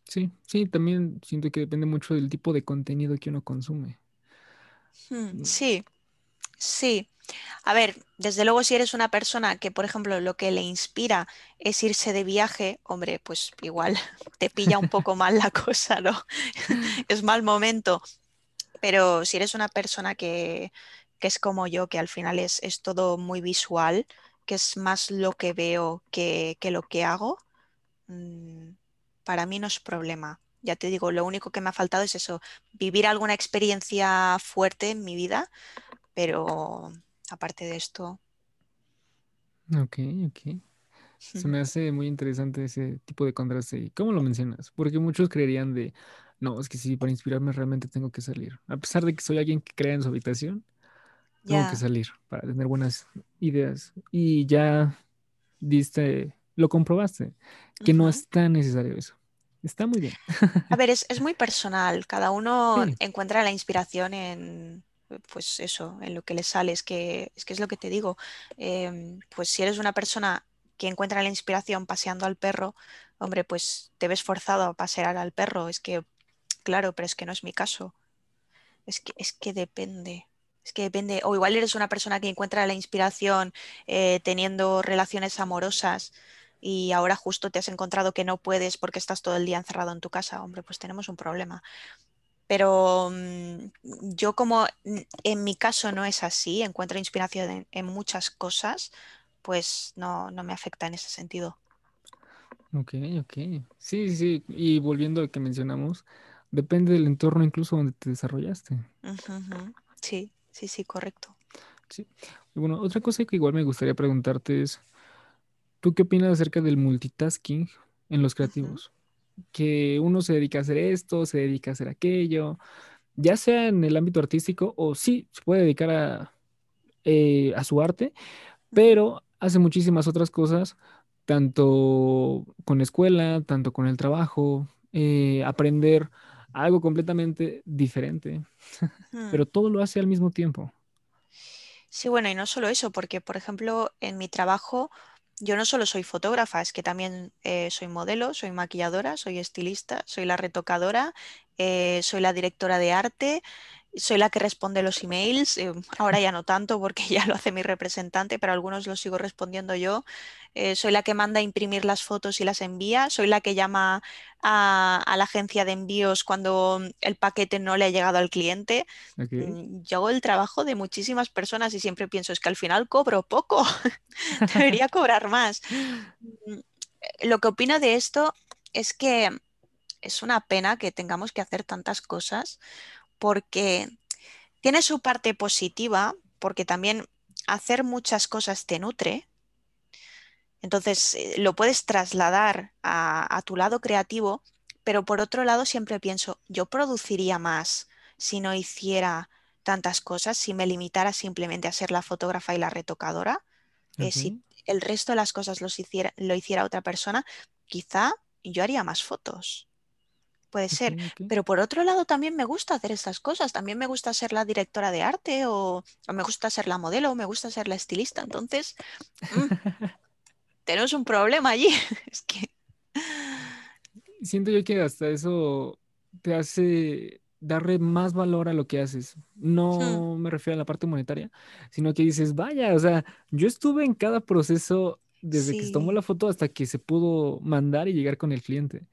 Sí, sí, también siento que depende mucho del tipo de contenido que uno consume. Hmm, sí, sí. A ver, desde luego si eres una persona que, por ejemplo, lo que le inspira es irse de viaje, hombre, pues igual *laughs* te pilla un poco mal la cosa, ¿no? *laughs* Es mal momento. Pero si eres una persona que, que es como yo, que al final es, es, todo muy visual, que es más lo que veo que, que lo que hago, mmm, para mí no es problema. Ya te digo, lo único que me ha faltado es eso, vivir alguna experiencia fuerte en mi vida, pero aparte de esto. Ok, ok. Se me hace muy interesante ese tipo de contraste. ¿Y cómo lo mencionas? Porque muchos creerían de, no, es que sí, para inspirarme realmente tengo que salir. A pesar de que soy alguien que crea en su habitación, tengo Ya. que salir para tener buenas ideas. Y ya diste, lo comprobaste, que no Ujú. es tan necesario eso. Está muy bien. A ver, es, *laughs* es muy personal. Cada uno Sí, encuentra la inspiración en, pues eso, en lo que le sale. Es que es que es lo que te digo. Em, pues si eres una persona que encuentra la inspiración paseando al perro, hombre, pues te ves forzado a pasear al perro. Es que, claro, pero es que no es mi caso. Es que, es que depende. Es que depende. O igual eres una persona que encuentra la inspiración eh, teniendo relaciones amorosas y ahora justo te has encontrado que no puedes porque estás todo el día encerrado en tu casa. Hombre, pues tenemos un problema. Pero mm, yo como mm, en mi caso no es así, encuentro inspiración en, en muchas cosas, pues no, no me afecta en ese sentido. ok, ok. Sí, sí. Y volviendo a lo que mencionamos, depende del entorno incluso donde te desarrollaste. Sí, sí, sí, correcto. Sí. Y bueno, otra cosa que igual me gustaría preguntarte es, ¿tú qué opinas acerca del multitasking en los creativos? Que uno se dedica a hacer esto, se dedica a hacer aquello, ya sea en el ámbito artístico o sí, se puede dedicar a, eh, a su arte, pero hace muchísimas otras cosas, tanto con la escuela, tanto con el trabajo, eh, aprender algo completamente diferente, ujú. *laughs* pero todo lo hace al mismo tiempo. Sí, bueno, y no solo eso, porque por ejemplo en mi trabajo yo no solo soy fotógrafa, es que también eh, soy modelo, soy maquilladora, soy estilista, soy la retocadora, eh, soy la directora de arte, soy la que responde los emails, eh, ahora ya no tanto porque *laughs* ya lo hace mi representante, pero algunos los sigo respondiendo yo. Eh, soy la que manda a imprimir las fotos y las envía, soy la que llama a, a la agencia de envíos cuando el paquete no le ha llegado al cliente mm, yo hago el trabajo de muchísimas personas y siempre pienso, es que al final cobro poco, *laughs* debería cobrar más. *laughs* Mm, eh, Lo que opino de esto es que es una pena que tengamos que hacer tantas cosas porque tiene su parte positiva, porque también hacer muchas cosas te nutre. Entonces, eh, lo puedes trasladar a, a tu lado creativo, pero por otro lado siempre pienso, yo produciría más si no hiciera tantas cosas, si me limitara simplemente a ser la fotógrafa y la retocadora. Eh, si el resto de las cosas los hiciera, lo hiciera otra persona, quizá yo haría más fotos. Puede ser. ok. Pero por otro lado, también me gusta hacer estas cosas. También me gusta ser la directora de arte o, o me gusta ser la modelo o me gusta ser la estilista. Entonces, mm, tenemos un problema allí. *laughs* Es que... Siento yo que hasta eso te hace darle más valor a lo que haces. hmm, No me refiero a la parte monetaria, sino que dices, vaya, o sea, yo estuve en cada proceso desde que se tomó la sí, foto hasta que se pudo mandar y llegar con el cliente.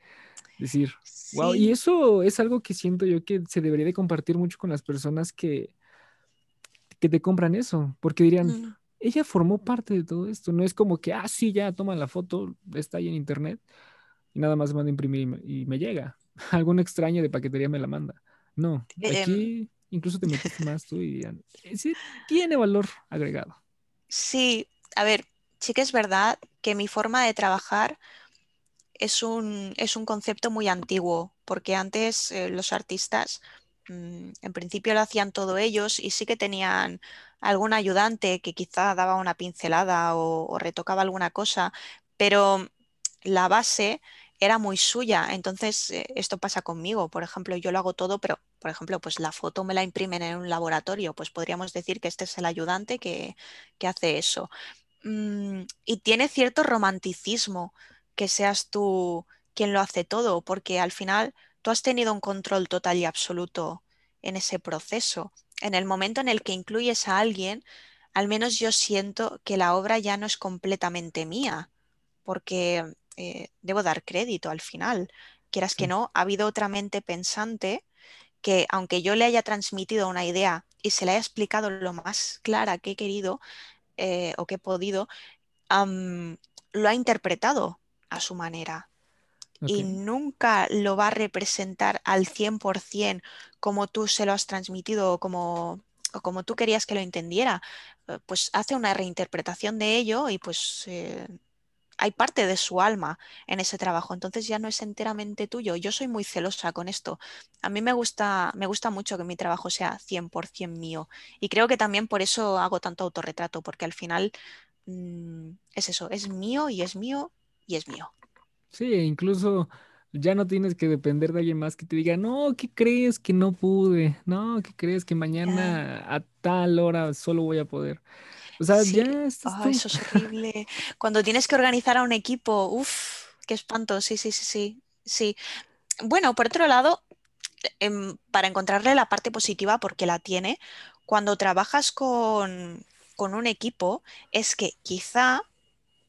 Decir, wow, y sí. eso es algo que siento yo que se debería de compartir mucho con las personas que, que te compran eso, porque dirían, mm, ella formó parte de todo esto, no es como que, ah, sí, ya toma la foto, está ahí en internet y nada más manda a imprimir y me, y me llega. *laughs* Algún extraño de paquetería me la manda. No, em, aquí incluso te metiste más tú y dirían, "Eh, sí, tiene valor agregado. sí, a ver, sí que es verdad que mi forma de trabajar es un, es un concepto muy antiguo, porque antes eh, los artistas mm, en principio lo hacían todo ellos y sí que tenían algún ayudante que quizá daba una pincelada o, retocaba alguna cosa, pero la base era muy suya. Entonces, eh, esto pasa conmigo. Por ejemplo, yo lo hago todo, pero por ejemplo, pues la foto me la imprimen en un laboratorio, pues podríamos decir que este es el ayudante que, hace eso. Mm, y tiene cierto romanticismo que seas tú quien lo hace todo, porque al final tú has tenido un control total y absoluto en ese proceso. En el momento en el que incluyes a alguien, al menos yo siento que la obra ya no es completamente mía, porque eh, debo dar crédito al final. Quieras que no, ha habido otra mente pensante que aunque yo le haya transmitido una idea y se le haya explicado lo más clara que he querido eh, o que he podido, lo ha interpretado a su manera. Y nunca lo va a representar al 100% como tú se lo has transmitido o como, o como tú querías que lo entendiera. Eh, pues hace una reinterpretación de ello y pues eh, hay parte de su alma en ese trabajo, entonces ya no es enteramente tuyo. Yo soy muy celosa con esto. A mí me gusta, me gusta mucho que mi trabajo sea 100% mío y creo que también por eso hago tanto autorretrato, porque al final mm, es eso, es mío y es mío y es mío. Sí, incluso ya no tienes que depender de alguien más que te diga, no, ¿qué crees que no pude? No, ¿qué crees que mañana a tal hora solo voy a poder? O sea, ya estás eso es horrible. *laughs* Cuando tienes que organizar a un equipo, uff, qué espanto. Sí, sí, sí, sí. Sí. Bueno, por otro lado, em, para encontrarle la parte positiva, porque la tiene, cuando trabajas con, un equipo, es que quizá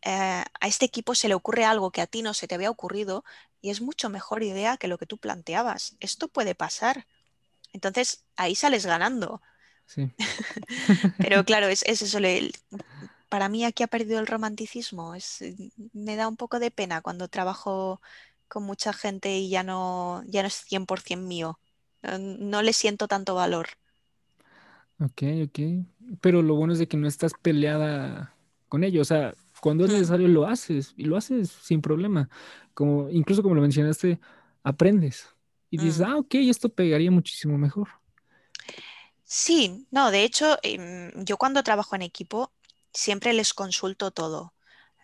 eh, a este equipo se le ocurre algo que a ti no se te había ocurrido y es mucho mejor idea que lo que tú planteabas. Esto puede pasar. Entonces, ahí sales ganando. Sí. *laughs* Pero *laughs* claro, es, eso. para mí aquí ha perdido el romanticismo. Es, me da un poco de pena cuando trabajo con mucha gente y ya no, ya no es 100% mío. No, le siento tanto valor. Ok, ok. Pero lo bueno es de que no estás peleada con ellos. O sea, cuando es necesario lo haces y lo haces sin problema. Como, incluso como lo mencionaste, aprendes y dices, mm. ah, ok, esto pegaría muchísimo mejor. Sí, no, de hecho, em, yo cuando trabajo en equipo siempre les consulto todo.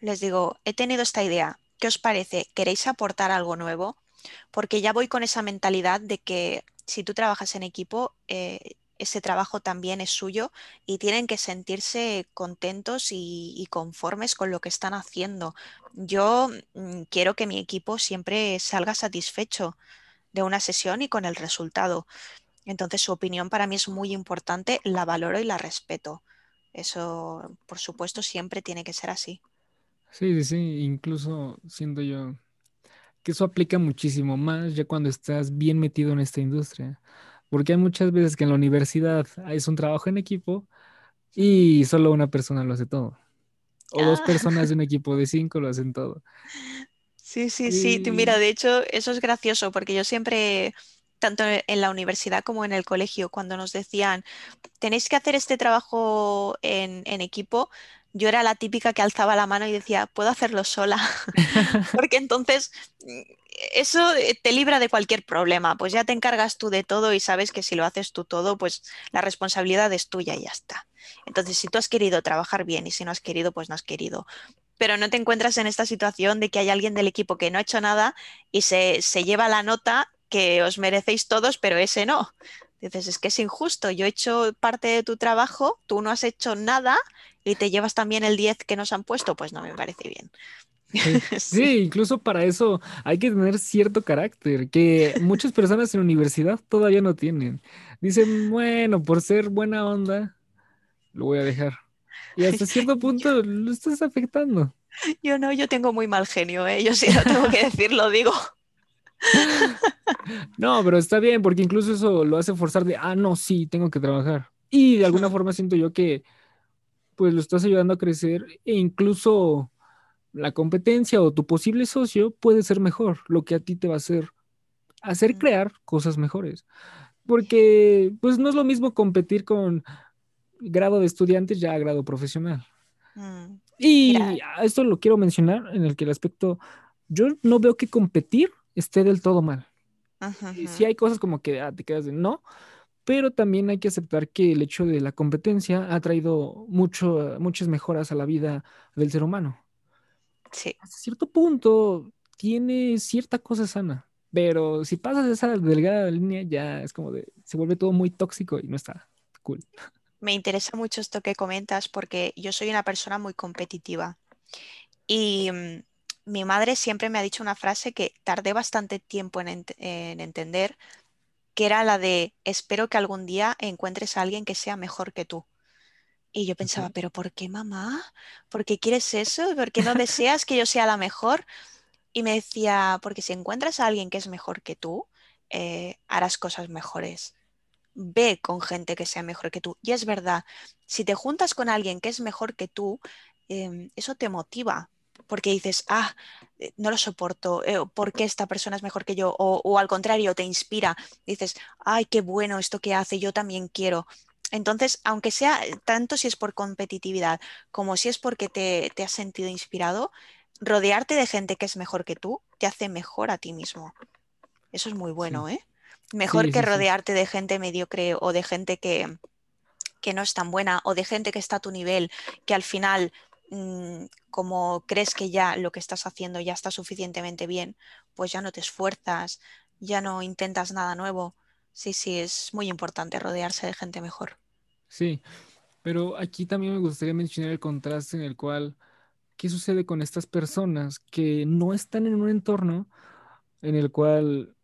Les digo, he tenido esta idea, ¿qué os parece? ¿Queréis aportar algo nuevo? Porque ya voy con esa mentalidad de que si tú trabajas en equipo, eh, ese trabajo también es suyo y tienen que sentirse contentos y, conformes con lo que están haciendo. Yo mm, quiero que mi equipo siempre salga satisfecho de una sesión y con el resultado. Entonces su opinión para mí es muy importante, la valoro y la respeto. Eso, por supuesto, siempre tiene que ser así. Sí, sí, sí, incluso siendo yo que eso aplica muchísimo más ya cuando estás bien metido en esta industria. Porque hay muchas veces que en la universidad es un trabajo en equipo y solo una persona lo hace todo. O dos ah. personas de un *laughs* equipo de cinco lo hacen todo. Sí, sí, sí. Mira, de hecho, eso es gracioso porque yo siempre tanto en la universidad como en el colegio, cuando nos decían, tenéis que hacer este trabajo en, equipo, yo era la típica que alzaba la mano y decía, puedo hacerlo sola, *laughs* porque entonces eso eh, te libra de cualquier problema, pues ya te encargas tú de todo y sabes que si lo haces tú todo, pues la responsabilidad es tuya y ya está. Entonces, si tú has querido trabajar bien y si no has querido, pues no has querido. Pero no te encuentras en esta situación de que hay alguien del equipo que no ha hecho nada y se, se lleva la nota que os merecéis todos, pero ese no. Dices, es que es injusto, yo he hecho parte de tu trabajo, tú no has hecho nada y te llevas también el 10 que nos han puesto, pues no me parece bien. *laughs* Sí, incluso para eso hay que tener cierto carácter que muchas personas en universidad todavía no tienen. Dicen, bueno, por ser buena onda, lo voy a dejar. Y hasta *laughs* cierto punto lo estás afectando. Yo no, yo tengo muy mal genio, ¿eh? yo sí lo tengo que decir, lo digo. *laughs* No, pero está bien, porque incluso eso lo hace forzar de, ah, no, sí, tengo que trabajar. Y de alguna forma siento yo que, pues, lo estás ayudando a crecer e incluso la competencia o tu posible socio puede ser mejor, lo que a ti te va a hacer, hacer crear cosas mejores. Porque, pues, no es lo mismo competir con grado de estudiantes ya a grado profesional. Mm, y esto lo quiero mencionar en el que el aspecto, yo no veo que competir esté del todo mal. Si Sí hay cosas como que ah, te quedas de no, pero también hay que aceptar que el hecho de la competencia ha traído mucho, muchas mejoras a la vida del ser humano. Sí. A cierto punto tiene cierta cosa sana, Pero si pasas esa delgada línea, ya es como de, se vuelve todo muy tóxico y no está cool. Me interesa mucho esto que comentas porque yo soy una persona muy competitiva. Y mm, mi madre siempre me ha dicho una frase que tardé bastante tiempo en, entender, que era la de, espero que algún día encuentres a alguien que sea mejor que tú. Y yo pensaba, pero ¿por qué mamá? ¿Por qué quieres eso? ¿Por qué no deseas que yo sea la mejor? Y me decía, porque si encuentras a alguien que es mejor que tú, eh, harás cosas mejores. Ve con gente que sea mejor que tú. Y es verdad, si te juntas con alguien que es mejor que tú, em, eso te motiva, porque dices, ah, eh, no lo soporto, eh, ¿por qué esta persona es mejor que yo? O, o, al contrario, te inspira, dices, ay, qué bueno esto que hace, yo también quiero. Entonces, aunque sea tanto si es por competitividad como si es porque te, te has sentido inspirado, rodearte de gente que es mejor que tú te hace mejor a ti mismo. Eso es muy bueno, ¿eh? Mejor que rodearte de gente mediocre o de gente que, que, no es tan buena o de gente que está a tu nivel, que al final, mm, como crees que ya lo que estás haciendo ya está suficientemente bien, pues ya no te esfuerzas, ya no intentas nada nuevo. Sí, sí, es muy importante rodearse de gente mejor. Sí, pero aquí también me gustaría mencionar el contraste en el cual ¿qué sucede con estas personas que no están en un entorno en el cual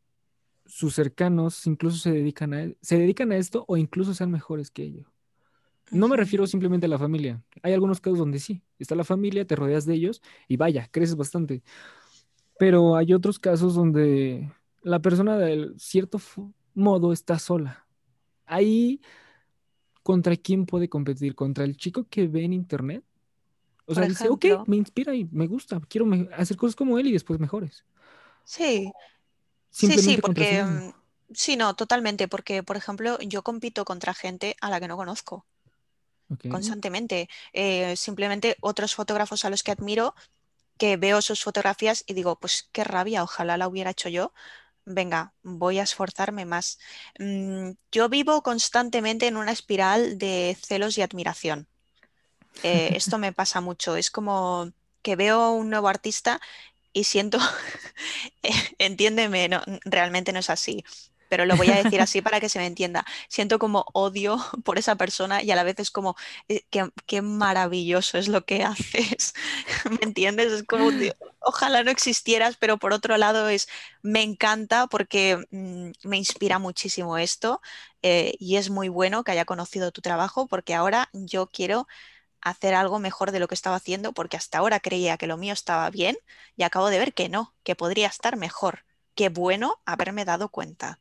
sus cercanos incluso se dedican a, e, se dedican a esto o incluso sean mejores que ellos? No me refiero simplemente a la familia. Hay algunos casos donde sí, está la familia, te rodeas de ellos y vaya, creces bastante. Pero hay otros casos donde la persona de cierto modo está sola. Ahí, ¿contra quién puede competir? ¿Contra el chico que ve en internet? O sea, dice, ok, me inspira y me gusta, quiero hacer cosas como él y después mejores. Sí. sí, sí, porque... Mm, sí, no, totalmente, porque, por ejemplo, yo compito contra gente a la que no conozco. Constantemente. Eh, simplemente otros fotógrafos a los que admiro, que veo sus fotografías y digo, pues qué rabia, ojalá la hubiera hecho yo. Venga, voy a esforzarme más. Mm, yo vivo constantemente en una espiral de celos y admiración. Eh, *laughs* esto me pasa mucho. Es como que veo un nuevo artista y siento, *laughs* eh, entiéndeme, no, realmente no es así, pero lo voy a decir *laughs* así para que se me entienda. Siento como odio *laughs* por esa persona y a la vez es como, eh, qué, maravilloso es lo que haces, *laughs* ¿me entiendes? Es como, ojalá no existieras, pero por otro lado es, me encanta porque mm, me inspira muchísimo esto y es muy bueno que haya conocido tu trabajo porque ahora yo quiero hacer algo mejor de lo que estaba haciendo porque hasta ahora creía que lo mío estaba bien y acabo de ver que no, que podría estar mejor. Qué bueno haberme dado cuenta.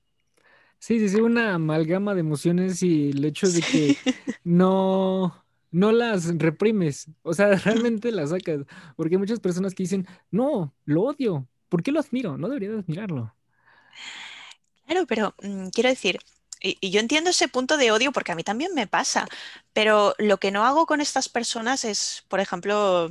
Sí, sí, sí, una amalgama de emociones y el hecho de que *laughs* no, no las reprimes, o sea, *laughs* *laughs* realmente las sacas, porque hay muchas personas que dicen, no, lo odio, ¿por qué lo admiro? No debería admirarlo. Claro, pero mm, quiero decir, y, yo entiendo ese punto de odio porque a mí también me pasa, pero lo que no hago con estas personas es, por ejemplo,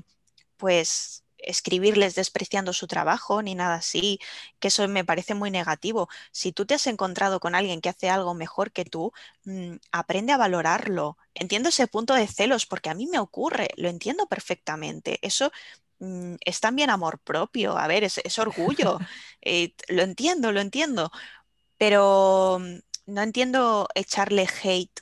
pues escribirles despreciando su trabajo ni nada así, que eso me parece muy negativo. Si tú te has encontrado con alguien que hace algo mejor que tú, mm, aprende a valorarlo. Entiendo ese punto de celos porque a mí me ocurre, lo entiendo perfectamente. Eso mm, es también amor propio, a ver, es, orgullo. *laughs* Eh, lo entiendo, lo entiendo. Pero no entiendo echarle hate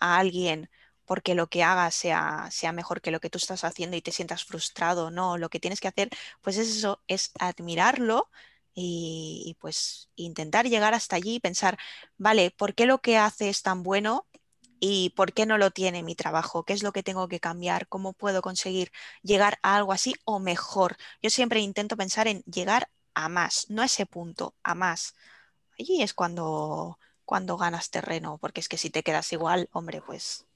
a alguien porque lo que haga sea, sea mejor que lo que tú estás haciendo y te sientas frustrado. No, lo que tienes que hacer, pues es eso, es admirarlo y, pues intentar llegar hasta allí y pensar, vale, ¿por qué lo que hace es tan bueno? ¿Y por qué no lo tiene mi trabajo? ¿Qué es lo que tengo que cambiar? ¿Cómo puedo conseguir llegar a algo así o mejor? Yo siempre intento pensar en llegar a más, no a ese punto, a más. Allí es cuando cuando ganas terreno, porque es que si te quedas igual, hombre, pues,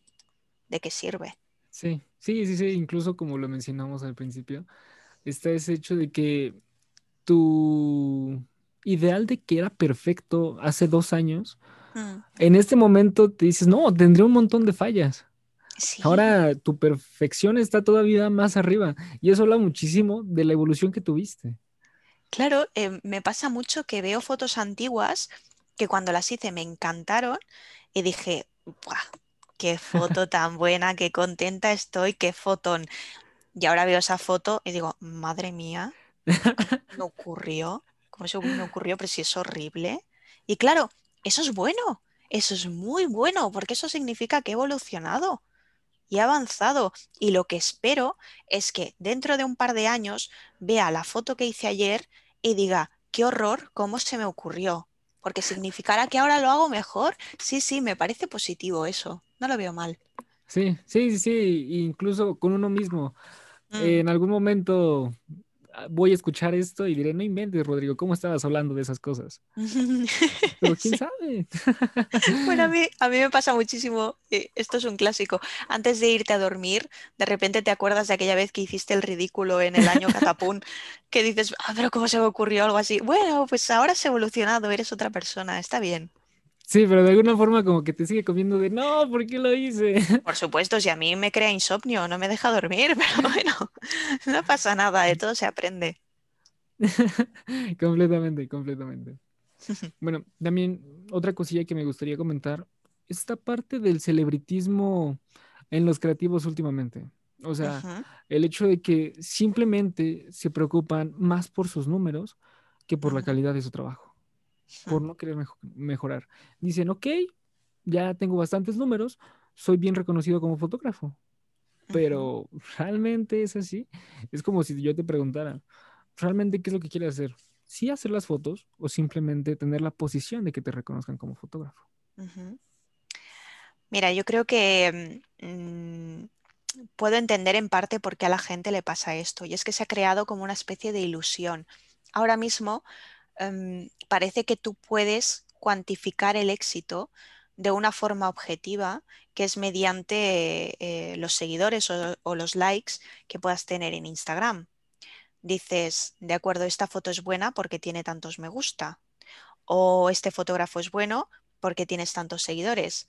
¿de qué sirve? Sí, sí, sí, sí, incluso como lo mencionamos al principio, está ese hecho de que tu ideal de que era perfecto hace dos años, mm. en este momento te dices, no, tendría un montón de fallas. Ahora tu perfección está todavía más arriba y eso habla muchísimo de la evolución que tuviste. Claro, eh, me pasa mucho que veo fotos antiguas que cuando las hice me encantaron y dije, ¡buah! ¡Qué foto tan buena! ¡Qué contenta estoy! ¡Qué fotón! Y ahora veo esa foto y digo, madre mía, ¿cómo ocurrió? ¿cómo se me ocurrió? Pero si es horrible. Y claro, eso es bueno, eso es muy bueno, porque eso significa que he evolucionado y he avanzado. Y lo que espero es que dentro de un par de años vea la foto que hice ayer y diga, qué horror, cómo se me ocurrió. Porque significará que ahora lo hago mejor. Sí, sí, me parece positivo eso. No lo veo mal. Sí, sí, sí, incluso con uno mismo. Mm. En algún momento voy a escuchar esto y diré, no inventes, Rodrigo, ¿cómo estabas hablando de esas cosas? *laughs* Pero quién Sí. sabe. Bueno, a *laughs* mí, a mí me pasa muchísimo, eh, esto es un clásico, antes de irte a dormir, de repente te acuerdas de aquella vez que hiciste el ridículo en el año catapún, que dices, ah, pero ¿cómo se me ocurrió algo así? Bueno, pues ahora has evolucionado, eres otra persona, está bien. Sí, pero de alguna forma como que te sigue comiendo de, no, ¿por qué lo hice? Por supuesto, si a mí me crea insomnio, no me deja dormir, *laughs* pero bueno, no pasa nada, de todo se aprende. *laughs* Completamente, completamente. *laughs* Bueno, también otra cosilla que me gustaría comentar, esta parte del celebritismo en los creativos últimamente. O sea, el hecho de que simplemente se preocupan más por sus números que por la calidad de su trabajo, por no querer mejo- mejorar. Dicen, ok, ya tengo bastantes números, soy bien reconocido como fotógrafo, pero ¿realmente es así? Es como si yo te preguntara, ¿realmente qué es lo que quieres hacer? ¿Sí hacer las fotos o simplemente tener la posición de que te reconozcan como fotógrafo? Mira, yo creo que mm, puedo entender en parte por qué a la gente le pasa esto, y es que se ha creado como una especie de ilusión. Ahora mismo em, parece que tú puedes cuantificar el éxito de una forma objetiva, que es mediante eh, los seguidores o, o los likes que puedas tener en Instagram. Dices, de acuerdo, esta foto es buena porque tiene tantos me gusta, o este fotógrafo es bueno porque tienes tantos seguidores.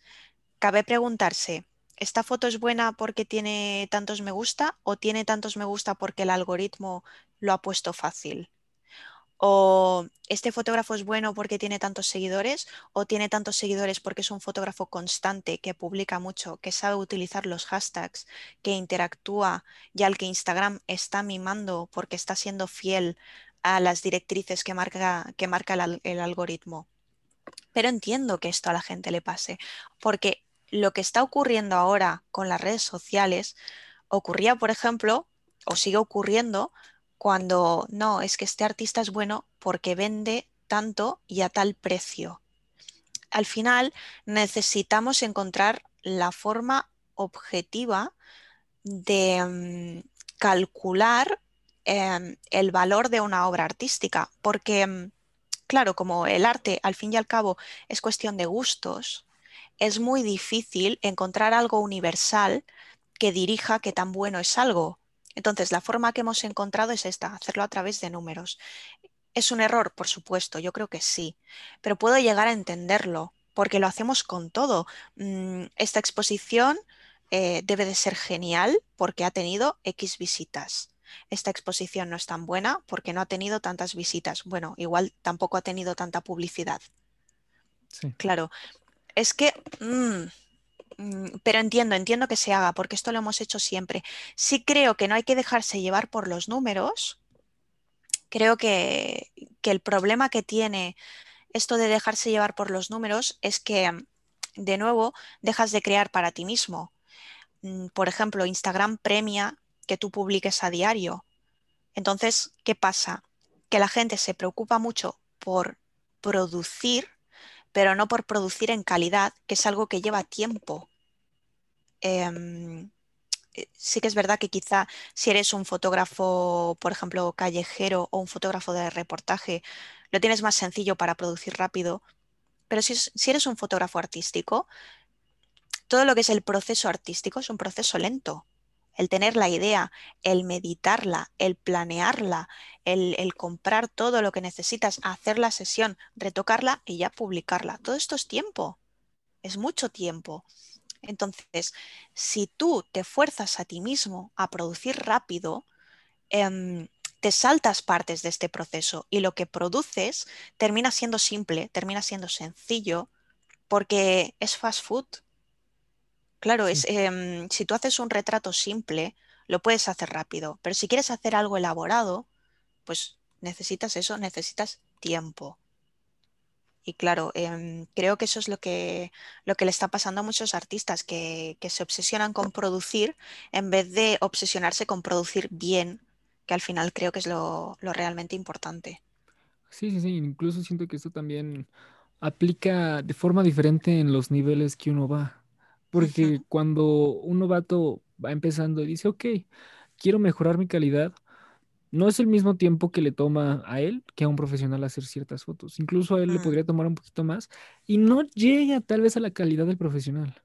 Cabe preguntarse, ¿esta foto es buena porque tiene tantos me gusta o tiene tantos me gusta porque el algoritmo lo ha puesto fácil? ¿O este fotógrafo es bueno porque tiene tantos seguidores o tiene tantos seguidores porque es un fotógrafo constante que publica mucho, que sabe utilizar los hashtags, que interactúa y al que Instagram está mimando porque está siendo fiel a las directrices que marca, el algoritmo? Pero entiendo que esto a la gente le pase, porque lo que está ocurriendo ahora con las redes sociales ocurría, por ejemplo, o sigue ocurriendo cuando no, es que este artista es bueno porque vende tanto y a tal precio. Al final necesitamos encontrar la forma objetiva de mm, calcular em, el valor de una obra artística, porque mm, claro, como el arte al fin y al cabo es cuestión de gustos, es muy difícil encontrar algo universal que dirija qué tan bueno es algo. Entonces, la forma que hemos encontrado es esta, hacerlo a través de números. ¿Es un error? Por supuesto, yo creo que sí, pero puedo llegar a entenderlo porque lo hacemos con todo. Mm, esta exposición eh, debe de ser genial porque ha tenido X visitas. Esta exposición no es tan buena porque no ha tenido tantas visitas. Bueno, igual tampoco ha tenido tanta publicidad. Sí. Claro, es que, mm, pero entiendo, entiendo que se haga porque esto lo hemos hecho siempre. Sí creo que no hay que dejarse llevar por los números. Creo que, que el problema que tiene esto de dejarse llevar por los números es que, mm, de nuevo, dejas de crear para ti mismo. Mm, Por ejemplo, Instagram premia que tú publiques a diario. Entonces, ¿qué pasa? Que la gente se preocupa mucho por producir, pero no por producir en calidad, que es algo que lleva tiempo. Em, eh, sí que es verdad que quizá si eres un fotógrafo, por ejemplo, callejero o un fotógrafo de reportaje, lo tienes más sencillo para producir rápido, pero si, si eres un fotógrafo artístico, todo lo que es el proceso artístico es un proceso lento. El tener la idea, el meditarla, el planearla, el, comprar todo lo que necesitas, hacer la sesión, retocarla y ya publicarla. Todo esto es tiempo, es mucho tiempo. Entonces, si tú te fuerzas a ti mismo a producir rápido, em, te saltas partes de este proceso y lo que produces termina siendo simple, termina siendo sencillo, porque es fast food. Claro, es, em, si tú haces un retrato simple, lo puedes hacer rápido, pero si quieres hacer algo elaborado, pues necesitas eso, necesitas tiempo. Y claro, em, creo que eso es lo que, lo que le está pasando a muchos artistas, que, se obsesionan con producir en vez de obsesionarse con producir bien, que al final creo que es lo, realmente importante. Sí, sí, sí, incluso siento que esto también aplica de forma diferente en los niveles que uno va. Porque cuando un novato va empezando y dice, ok, quiero mejorar mi calidad, no es el mismo tiempo que le toma a él que a un profesional hacer ciertas fotos. Incluso a él le podría tomar un poquito más y no llega tal vez a la calidad del profesional.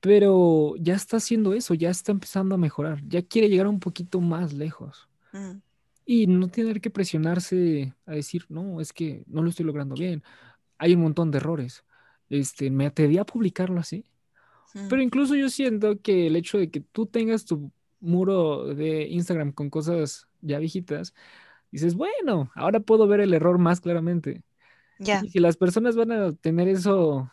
Pero ya está haciendo eso, ya está empezando a mejorar, ya quiere llegar un poquito más lejos. Mm. Y no tener que presionarse a decir, no, es que no lo estoy logrando bien. Hay un montón de errores. Este, me atreví a publicarlo así. Pero incluso yo siento que el hecho de que tú tengas tu muro de Instagram con cosas ya viejitas, dices, bueno, ahora puedo ver el error más claramente. Ya. Y si las personas van a tener eso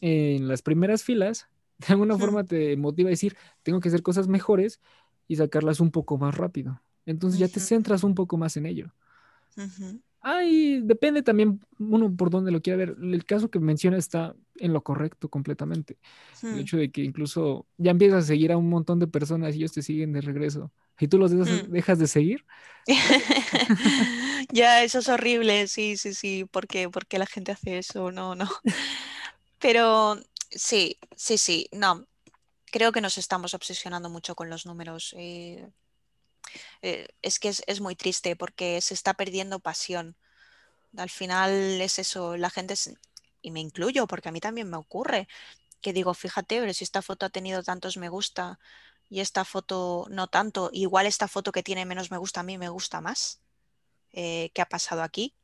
en las primeras filas, *laughs* de alguna forma te motiva a decir, tengo que hacer cosas mejores y sacarlas un poco más rápido. Entonces ya te centras un poco más en ello. Ay, depende también uno por dónde lo quiera ver. El caso que menciona está en lo correcto completamente. El hmm. hecho de que incluso ya empiezas a seguir a un montón de personas y ellos te siguen de regreso y tú los dejas, hmm. dejas de seguir. *laughs* ya, eso es horrible, sí, sí, sí. ¿Por qué? ¿Por qué la gente hace eso? No, no. *laughs* Pero sí, sí, sí, no. Creo que nos estamos obsesionando mucho con los números. Eh, eh, es que es, muy triste porque se está perdiendo pasión. Al final es eso, la gente, y me incluyo porque a mí también me ocurre, que digo, fíjate, pero si esta foto ha tenido tantos me gusta y esta foto no tanto, igual esta foto que tiene menos me gusta a mí me gusta más. Eh, ¿Qué ha pasado aquí?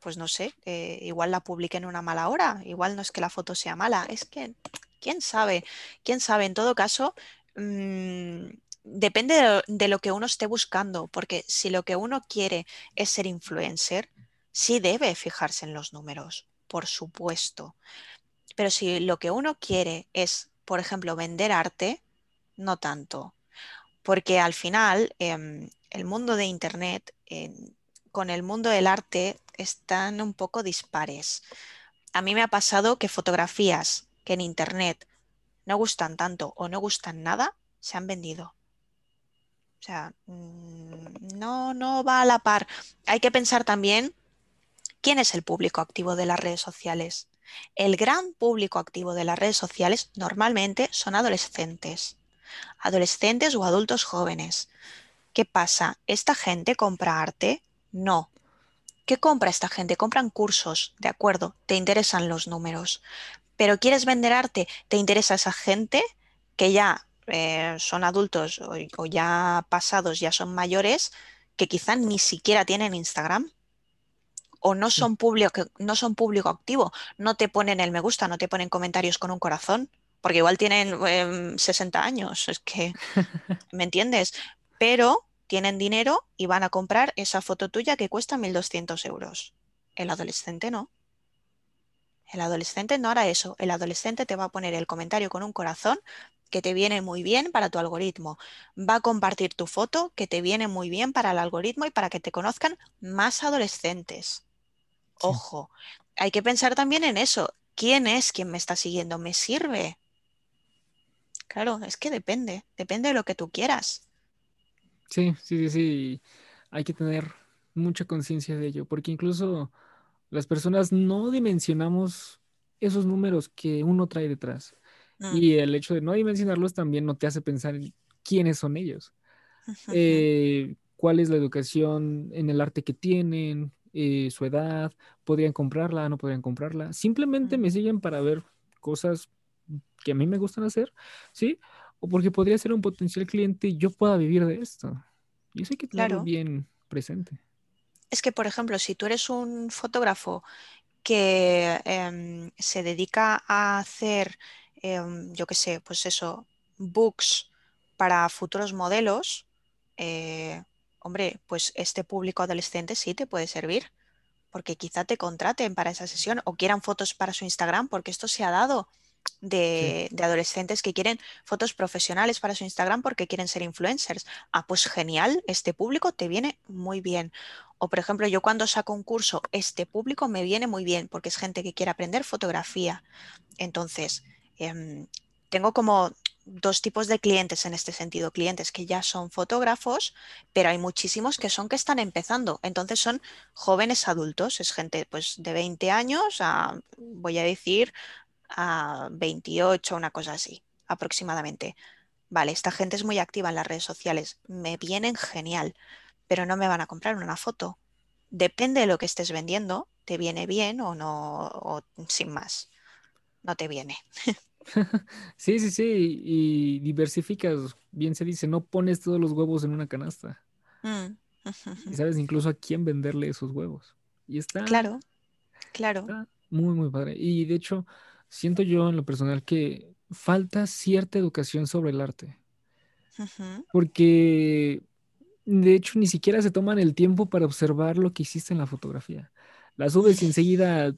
Pues no sé, eh, igual la publiqué en una mala hora, igual no es que la foto sea mala, es que, ¿quién sabe? ¿Quién sabe? En todo caso, mm, depende de, lo que uno esté buscando, porque si lo que uno quiere es ser influencer, sí debe fijarse en los números, por supuesto. Pero si lo que uno quiere es, por ejemplo, vender arte, no tanto. Porque al final em, el mundo de Internet con el mundo del arte están un poco dispares. A mí me ha pasado que fotografías que en Internet no gustan tanto o no gustan nada, se han vendido. O sea, mm, no, no va a la par. Hay que pensar también quién es el público activo de las redes sociales. El gran público activo de las redes sociales normalmente son adolescentes, adolescentes o adultos jóvenes. ¿Qué pasa? ¿Esta gente compra arte? No. ¿Qué compra esta gente? Compran cursos, de acuerdo, te interesan los números. Pero ¿quieres vender arte? ¿Te interesa esa gente que ya eh, son adultos o, ya pasados, ya son mayores, que quizá ni siquiera tienen Instagram o no son, público, no son público activo, no te ponen el me gusta, no te ponen comentarios con un corazón, porque igual tienen 60 em, años, es que, *laughs* ¿me entiendes? Pero tienen dinero y van a comprar esa foto tuya que cuesta 1.200 euros. El adolescente no. El adolescente no hará eso. El adolescente te va a poner el comentario con un corazón que te viene muy bien para tu algoritmo. Va a compartir tu foto que te viene muy bien para el algoritmo y para que te conozcan más adolescentes. Ojo, hay que pensar también en eso. ¿Quién es quien me está siguiendo? ¿Me sirve? Claro, es que depende, depende de lo que tú quieras. Sí, sí, sí, sí. Hay que tener mucha conciencia de ello, porque incluso las personas no dimensionamos esos números que uno trae detrás. Mm. Y el hecho de no dimensionarlos también no te hace pensar en quiénes son ellos. Eh, cuál es la educación en el arte que tienen, eh, su edad, podrían comprarla, no podrían comprarla. Simplemente me siguen para ver cosas que a mí me gustan hacer, ¿sí? O porque podría ser un potencial cliente y yo pueda vivir de esto. Y eso hay que tenerlo bien presente. Es que, por ejemplo, si tú eres un fotógrafo que em, se dedica a hacer Em, yo qué sé, pues eso, books para futuros modelos, eh, hombre, pues este público adolescente sí te puede servir, porque quizá te contraten para esa sesión o quieran fotos para su Instagram, porque esto se ha dado. De, adolescentes que quieren fotos profesionales para su Instagram porque quieren ser influencers. Ah, pues genial, este público te viene muy bien. O por ejemplo, yo cuando saco un curso, este público me viene muy bien porque es gente que quiere aprender fotografía. Entonces, eh, tengo como dos tipos de clientes en este sentido, clientes que ya son fotógrafos, pero hay muchísimos que son que están empezando. Entonces son jóvenes adultos, es gente pues de 20 años voy a decir, a 28, una cosa así, aproximadamente. Vale, esta gente es muy activa en las redes sociales, me vienen genial, pero no me van a comprar una foto. Depende de lo que estés vendiendo, te viene bien o no, o sin más, no te viene. *laughs* sí, sí, sí, y diversificas, bien se dice, no pones todos los huevos en una canasta. Mm, y *laughs* sabes incluso a quién venderle esos huevos. Y está. Claro, claro. muy, muy padre. Y de hecho, siento yo en lo personal que falta cierta educación sobre el arte. Porque de hecho ni siquiera se toman el tiempo para observar lo que hiciste en la fotografía. La subes y *laughs* enseguida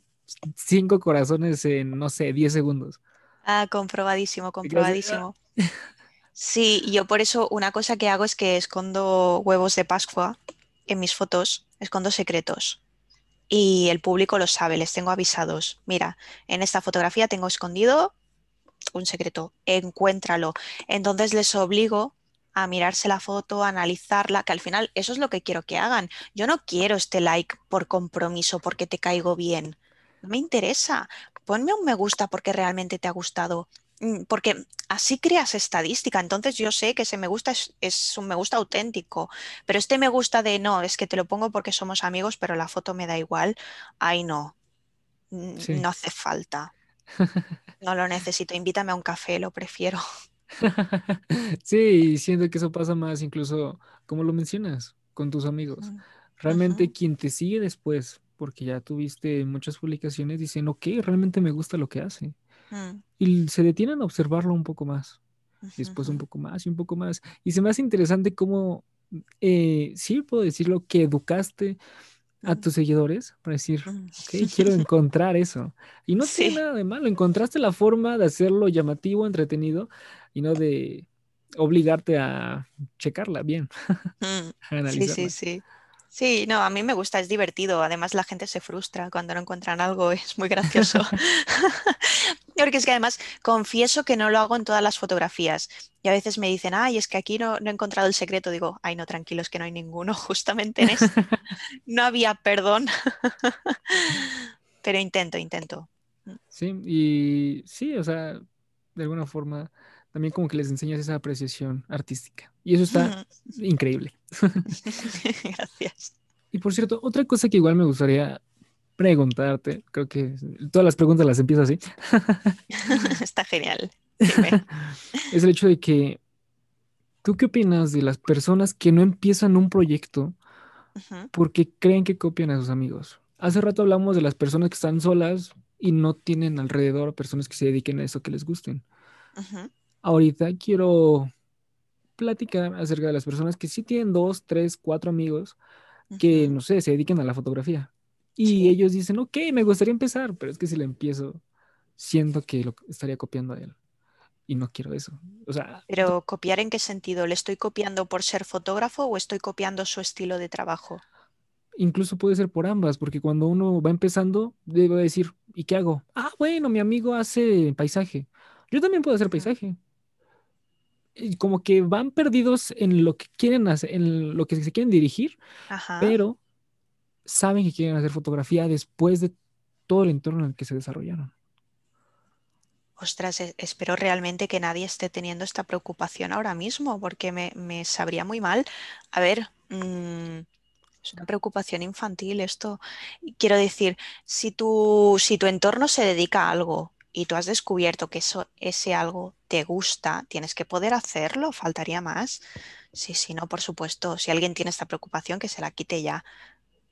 cinco corazones en, no sé, 10 segundos. Ah, comprobadísimo, comprobadísimo. *laughs* Sí, yo por eso una cosa que hago es que escondo huevos de Pascua en mis fotos, escondo secretos. Y el público lo sabe, les tengo avisados. Mira, en esta fotografía tengo escondido un secreto, encuéntralo. Entonces les obligo a mirarse la foto, a analizarla, que al final eso es lo que quiero que hagan. Yo no quiero este like por compromiso, porque te caigo bien. No me interesa ponme un me gusta porque realmente te ha gustado. Mm, porque así creas estadística. Entonces yo sé que ese me gusta es, un me gusta auténtico. Pero este me gusta de no, es que te lo pongo porque somos amigos, pero la foto me da igual. Ay, no. No hace falta. No lo necesito. Invítame a un café, lo prefiero. *laughs* Sí, siento que eso pasa más incluso, como lo mencionas, con tus amigos. Realmente quien te sigue después porque ya tuviste muchas publicaciones diciendo, ok, realmente me gusta lo que hace. Mm. Y se detienen a observarlo un poco más. Después un poco más y un poco más. Y se me hace interesante cómo, eh, sí, puedo decirlo, que educaste a tus seguidores para decir, ok, quiero encontrar eso. Y no tiene nada de malo, encontraste la forma de hacerlo llamativo, entretenido y no de obligarte a checarla bien. *laughs* sí, sí, sí. Sí, no, a mí me gusta, es divertido. Además, la gente se frustra cuando no encuentran algo, *laughs* es muy gracioso. *laughs* Porque es que además confieso que no lo hago en todas las fotografías. Y a veces me dicen, ay, es que aquí no, no he encontrado el secreto. Digo, ay, no, tranquilos, que no hay ninguno, *laughs* justamente en esto. no había perdón. Pero intento, intento. Sí, y sí, o sea, de alguna forma también como que les enseñas esa apreciación artística. Y eso está increíble. *laughs* *laughs* Gracias. Y por cierto, otra cosa que igual me gustaría preguntarte, creo que todas las preguntas las empiezo así. *laughs* está genial. es el hecho de que, ¿tú qué opinas de las personas que no empiezan un proyecto porque creen que copian a sus amigos? Hace rato hablamos de las personas que están solas y no tienen alrededor personas que se dediquen a eso que les gusten. Ahorita quiero platicar acerca de las personas que sí tienen dos, tres, cuatro amigos que, no sé, se dediquen a la fotografía. Y ellos dicen, ok, me gustaría empezar, pero es que si le empiezo, siento que lo estaría copiando a él. Y no quiero eso. O sea, pero copiar en qué sentido? ¿Le estoy copiando por ser fotógrafo o estoy copiando su estilo de trabajo? Incluso puede ser por ambas, porque cuando uno va empezando, debe decir, ¿y qué hago? Ah, bueno, mi amigo hace paisaje. Yo también puedo hacer paisaje como que van perdidos en lo que quieren hacer, en lo que se quieren dirigir, pero saben que quieren hacer fotografía después de todo el entorno en el que se desarrollaron. Ostras, e, espero realmente que nadie esté teniendo esta preocupación ahora mismo, porque me, sabría muy mal. A ver, mm, es una preocupación infantil esto. Quiero decir, si tu, si tu entorno se dedica a algo y tú has descubierto que eso, ese algo te gusta, tienes que poder hacerlo, faltaría más. Sí, sí, no, por supuesto, si alguien tiene esta preocupación, que se la quite ya,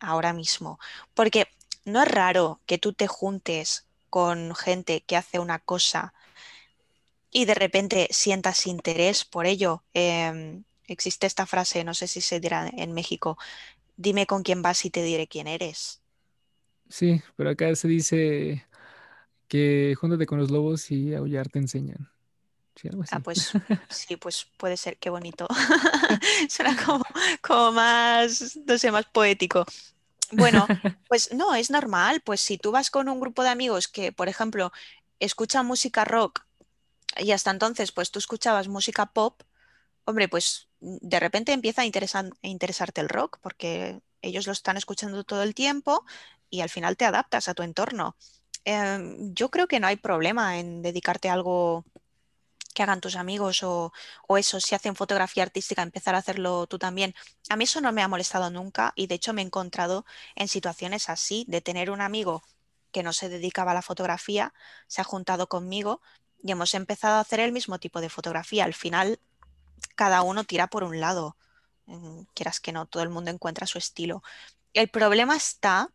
ahora mismo. Porque no es raro que tú te juntes con gente que hace una cosa y de repente sientas interés por ello. Em, existe esta frase, no sé si se dirá en México, dime con quién vas y te diré quién eres. Sí, pero acá se dice que júntate con los lobos y aullar te enseñan. Sí, algo Ah, pues *laughs* sí, pues puede ser, qué bonito. *laughs* Suena como, como más, no sé, más poético. Bueno, *laughs* pues no, es normal. Pues si tú vas con un grupo de amigos que, por ejemplo, escuchan música rock y hasta entonces, pues tú escuchabas música pop, hombre, pues de repente empieza a interesarte el rock porque ellos lo están escuchando todo el tiempo y al final te adaptas a tu entorno. Em, yo creo que no hay problema en dedicarte a algo que hagan tus amigos o, o eso, si hacen fotografía artística, empezar a hacerlo tú también. A mí eso no me ha molestado nunca y de hecho me he encontrado en situaciones así, de tener un amigo que no se dedicaba a la fotografía, se ha juntado conmigo y hemos empezado a hacer el mismo tipo de fotografía. Al final, cada uno tira por un lado, mm, quieras que no, todo el mundo encuentra su estilo. El problema está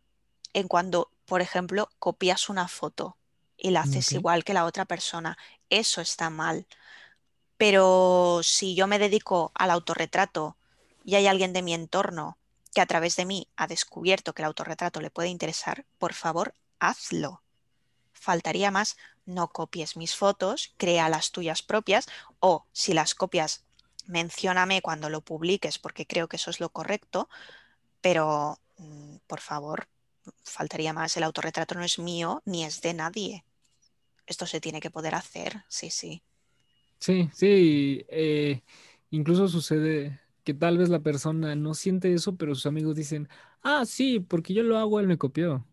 en cuando, por ejemplo, copias una foto y la haces igual que la otra persona. Eso está mal. Pero si yo me dedico al autorretrato y hay alguien de mi entorno que a través de mí ha descubierto que el autorretrato le puede interesar, por favor, hazlo. Faltaría más, no copies mis fotos, crea las tuyas propias o si las copias, mencióname cuando lo publiques porque creo que eso es lo correcto, pero mm, por favor, faltaría más, el autorretrato no es mío ni es de nadie. Esto se tiene que poder hacer, sí, sí. Sí, sí. eh, incluso sucede que tal vez la persona no siente eso, pero sus amigos dicen, ah, sí, porque yo lo hago, él me copió.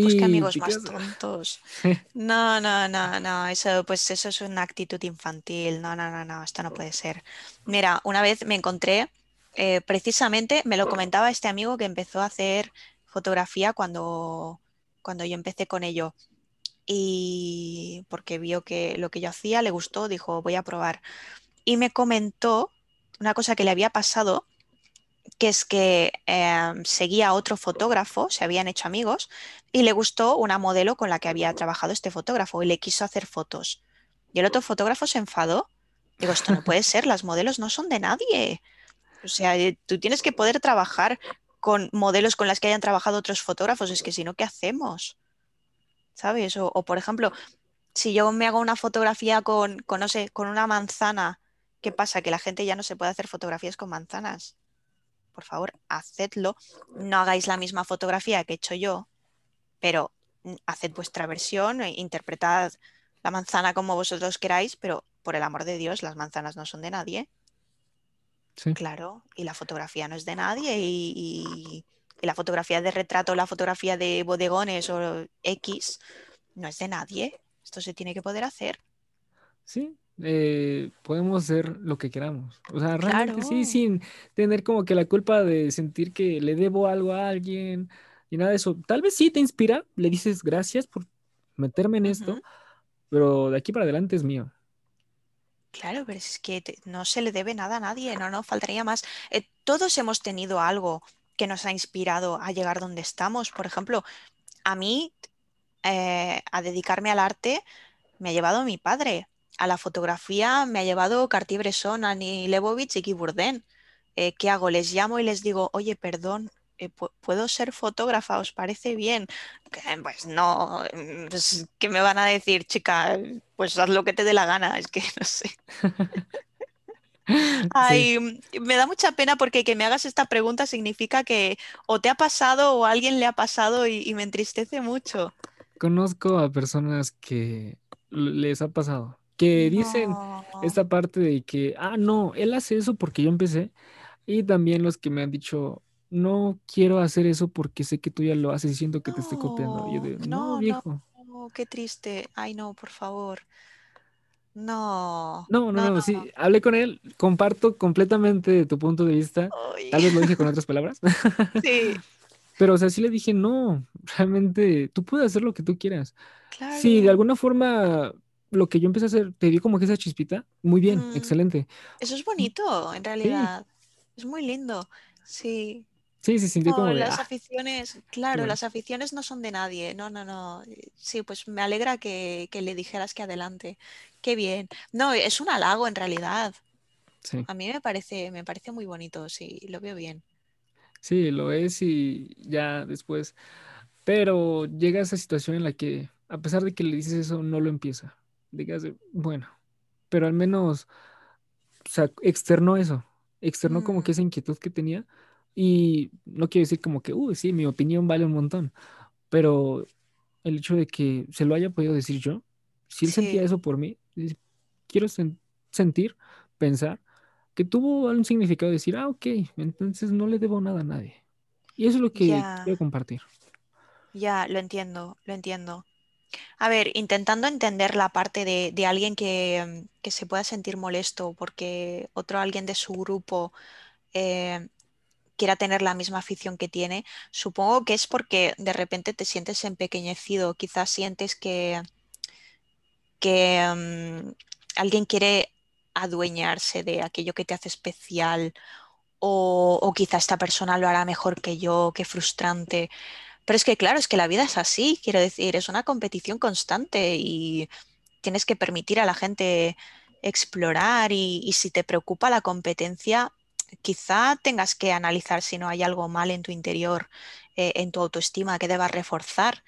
Pues qué Y amigos te más tontos. *laughs* No, no, no, no, eso, pues eso es una actitud infantil. No, no, no, no, esto no puede ser. Mira, una vez me encontré, eh, precisamente me lo comentaba este amigo que empezó a hacer fotografía cuando, cuando yo empecé con ello. Y porque vio que lo que yo hacía le gustó, dijo, voy a probar. Y me comentó una cosa que le había pasado que es que eh, seguía a otro fotógrafo, se habían hecho amigos, y le gustó una modelo con la que había trabajado este fotógrafo y le quiso hacer fotos. Y el otro fotógrafo se enfadó. Digo, esto no puede *laughs* ser, las modelos no son de nadie. O sea, eh, tú tienes que poder trabajar con modelos con las que hayan trabajado otros fotógrafos, es que si no, ¿qué hacemos? ¿Sabes? O, o, por ejemplo, si yo me hago una fotografía con, con, no sé, con una manzana, ¿qué pasa? Que la gente ya no se puede hacer fotografías con manzanas por favor, hacedlo. No hagáis la misma fotografía que he hecho yo, pero haced vuestra versión, e interpretad la manzana como vosotros queráis, pero por el amor de Dios, las manzanas no son de nadie. Sí. Claro, y la fotografía no es de nadie, y, y- y la fotografía de retrato, la fotografía de bodegones o X, no es de nadie. Esto se tiene que poder hacer. Sí, eh, podemos hacer lo que queramos. O sea, realmente sí, sin tener como que la culpa de sentir que le debo algo a alguien y nada de eso. Tal vez sí te inspira, le dices gracias por meterme en esto, pero de aquí para adelante es mío. Claro, pero es que no se le debe nada a nadie, no, no, faltaría más. Eh, todos hemos tenido algo que nos ha inspirado a llegar donde estamos. Por ejemplo, a mí, eh, a dedicarme al arte, me ha llevado mi padre. A la fotografía me ha llevado Cartier-Bresson, Annie Leibovitz y Guy Bourdain. Eh, ¿qué hago? Les llamo y les digo, oye, perdón, eh, pu- ¿puedo ser fotógrafa? ¿Os parece bien? Pues no, ¿qué me van a decir, chica? Pues haz lo que te dé la gana, es que *laughs* no sé. *laughs* Sí, Ay, mm, me da mucha pena porque que me hagas esta pregunta significa que o te ha pasado o a alguien le ha pasado y, y me entristece mucho. conozco a personas que les ha pasado, que dicen No. esta parte de que, ah, no, él hace eso porque yo empecé. Y también los que me han dicho, no quiero hacer eso porque sé que tú ya lo haces y siento que te estoy copiando. Y yo No, no, no, no, viejo. No, qué triste. Ay, no, por favor. No, No, no, no, no, no. sí, hablé con él, comparto completamente tu punto de vista. Ay, Tal vez lo dije con otras palabras, *laughs* sí, *laughs* pero o sea, sí le dije, no, realmente tú puedes hacer lo que tú quieras. Si de claro. alguna forma lo que yo empecé a hacer te dio como que esa chispita, muy bien, Mm, excelente. eso es bonito, en Sí, realidad. Es muy lindo. Sí. Sí, se sintió No, como de, las ah, aficiones, claro, bueno. las aficiones no son de nadie. No, no, no. Eh, Sí, pues me alegra que, que le dijeras que adelante. Qué bien. No, es un halago en realidad. Sí, A mí me parece, me parece muy bonito, sí, lo veo bien. sí, lo es y ya después. Pero llega esa situación en la que a pesar de que le dices eso, no lo empieza. Digas, bueno, pero al menos, o sea, externó eso, externó como que Mm, esa inquietud que tenía y no quiero decir como que, uy, sí, mi opinión vale un montón, pero el hecho de que se lo haya podido decir yo, si él sentía eso por mí, quiero sen- sentir, pensar que tuvo un significado de decir, ah, ok, entonces no le debo nada a nadie. Y eso es lo que ya, quiero compartir. ya, lo entiendo, lo entiendo. A ver, intentando entender la parte de, de alguien que, que se pueda sentir molesto porque otro alguien de su grupo eh, quiera tener la misma afición que tiene, supongo que es porque de repente te sientes empequeñecido, quizás sientes que, que mm, alguien quiere adueñarse de aquello que te hace especial o, o quizá esta persona lo hará mejor que yo, qué frustrante. Pero es que claro, es que la vida es así, quiero decir, es una competición constante y tienes que permitir a la gente explorar y, y si te preocupa la competencia, quizá tengas que analizar si no hay algo mal en tu interior, eh, en tu autoestima que debas reforzar.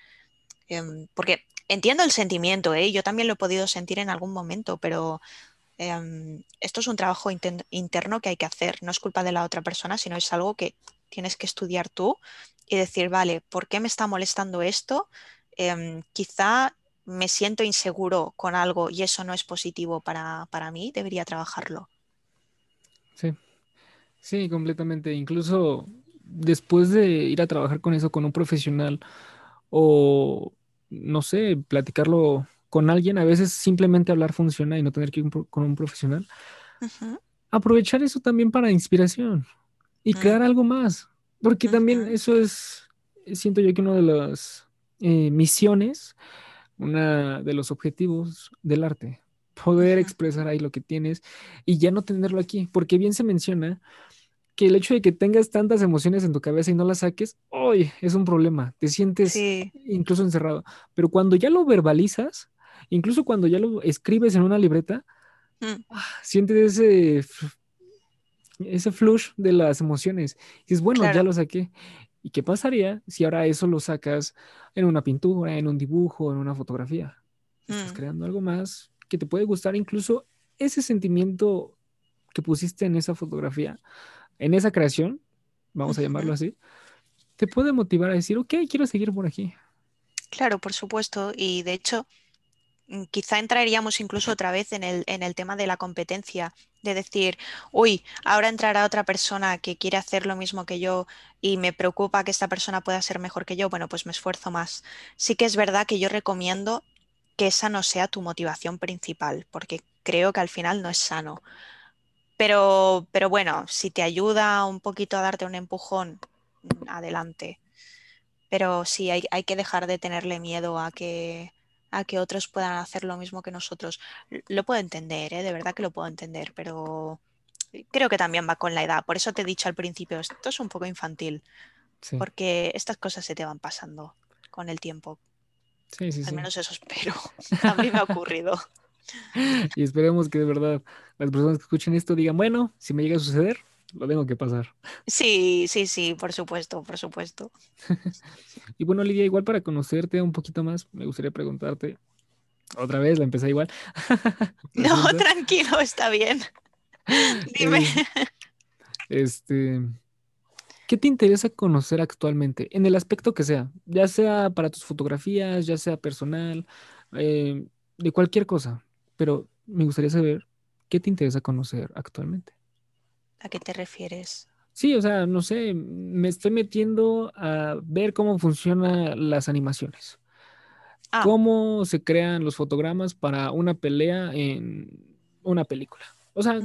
Em, porque entiendo el sentimiento, ¿eh? Yo también lo he podido sentir en algún momento, pero em, esto es un trabajo interno que hay que hacer. No es culpa de la otra persona, sino es algo que tienes que estudiar tú y decir, vale, ¿por qué me está molestando esto? Em, quizá me siento inseguro con algo y eso no es positivo para, para mí, debería trabajarlo. Sí, sí, completamente. Incluso después de ir a trabajar con eso con un profesional o, no sé, platicarlo con alguien, a veces simplemente hablar funciona y no tener que ir con un profesional. Aprovechar eso también para inspiración y crear algo más, porque también eso es, siento yo que una de las eh, misiones, una de los objetivos del arte, poder expresar ahí lo que tienes y ya no tenerlo aquí, porque bien se menciona que el hecho de que tengas tantas emociones en tu cabeza y no las saques, hoy es un problema, te sientes Sí, incluso encerrado, pero cuando ya lo verbalizas, incluso cuando ya lo escribes en una libreta, mm, sientes ese, ese flush de las emociones. Y dices, bueno, ya lo saqué. ¿Y qué pasaría si ahora eso lo sacas en una pintura, en un dibujo, en una fotografía? Estás mm, creando algo más que te puede gustar, incluso ese sentimiento que pusiste en esa fotografía, en esa creación, vamos a llamarlo así, te puede motivar a decir, ok, quiero seguir por aquí. Claro, por supuesto. Y de hecho... mm, quizá entraríamos incluso otra vez en el, en el tema de la competencia, de decir, uy, ahora entrará otra persona que quiere hacer lo mismo que yo y me preocupa que esta persona pueda ser mejor que yo, bueno, pues me esfuerzo más. Sí que es verdad que yo recomiendo que esa no sea tu motivación principal, porque creo que al final no es sano. Pero, pero bueno, si te ayuda un poquito a darte un empujón, mm, adelante. Pero sí, hay, hay que dejar de tenerle miedo a que, a que otros puedan hacer lo mismo que nosotros. Lo puedo entender, ¿eh? De verdad que lo puedo entender, pero creo que también va con la edad. Por eso te he dicho al principio, esto es un poco infantil, Sí, porque estas cosas se te van pasando con el tiempo. sí, sí, Al menos eso espero. *laughs* A mí me ha ocurrido. *laughs* Y esperemos que de verdad las personas que escuchen esto digan, bueno, si me llega a suceder, lo tengo que pasar. Sí, sí, sí, por supuesto, por supuesto. *laughs* Y bueno, Lidia, igual para conocerte un poquito más, me gustaría preguntarte, otra vez, la empecé igual, *laughs* No, tranquilo, está bien. Dime. Es, este, ¿qué te interesa conocer actualmente? En el aspecto que sea, ya sea para tus fotografías, ya sea personal, eh, de cualquier cosa, pero me gustaría saber qué te interesa conocer actualmente. ¿A qué te refieres? Sí, o sea, no sé, me estoy metiendo a ver cómo funcionan las animaciones, Ah, cómo se crean los fotogramas para una pelea en una película. O sea,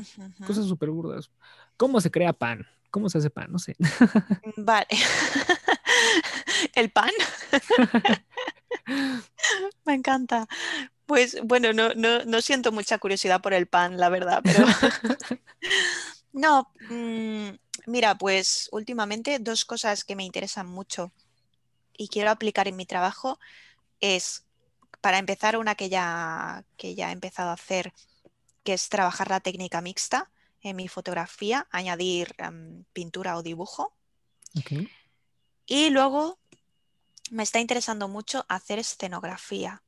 cosas súper burdas. ¿Cómo se crea pan? ¿Cómo se hace pan? No sé. *laughs* Vale. *laughs* ¿El pan? *laughs* Me encanta. Pues bueno, no, no, no siento mucha curiosidad por el pan, la verdad, pero *laughs* *laughs* no, mm, mira, pues últimamente dos cosas que me interesan mucho y quiero aplicar en mi trabajo es, para empezar, una que ya, que ya he empezado a hacer, que es trabajar la técnica mixta en mi fotografía, añadir em, pintura o dibujo. Y luego me está interesando mucho hacer escenografía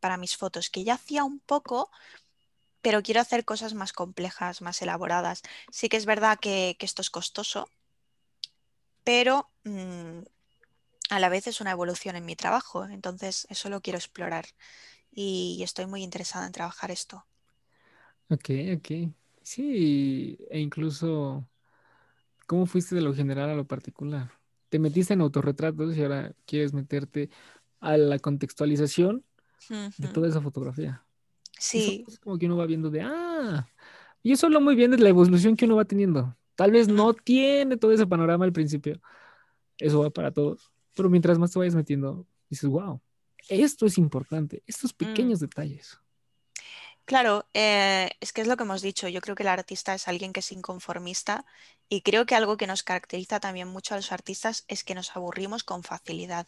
para mis fotos, que ya hacía un poco, pero quiero hacer cosas más complejas, más elaboradas. Sí que es verdad que, esto es costoso, pero mm, a la vez es una evolución en mi trabajo, entonces eso lo quiero explorar y estoy muy interesada en trabajar esto. Ok, ok. Sí, e incluso, ¿cómo fuiste de lo general a lo particular? Te metiste en autorretratos y ahora quieres meterte a la contextualización de toda esa fotografía. Sí. Es como que uno va viendo de, ah, y eso lo muy bien de la evolución que uno va teniendo. Tal vez no tiene todo ese panorama al principio. Eso va para todos. Pero mientras más te vayas metiendo, dices, wow, esto es importante, estos mm. pequeños detalles. Claro, eh, es que es lo que hemos dicho. Yo creo que el artista es alguien que es inconformista y creo que algo que nos caracteriza también mucho a los artistas es que nos aburrimos con facilidad.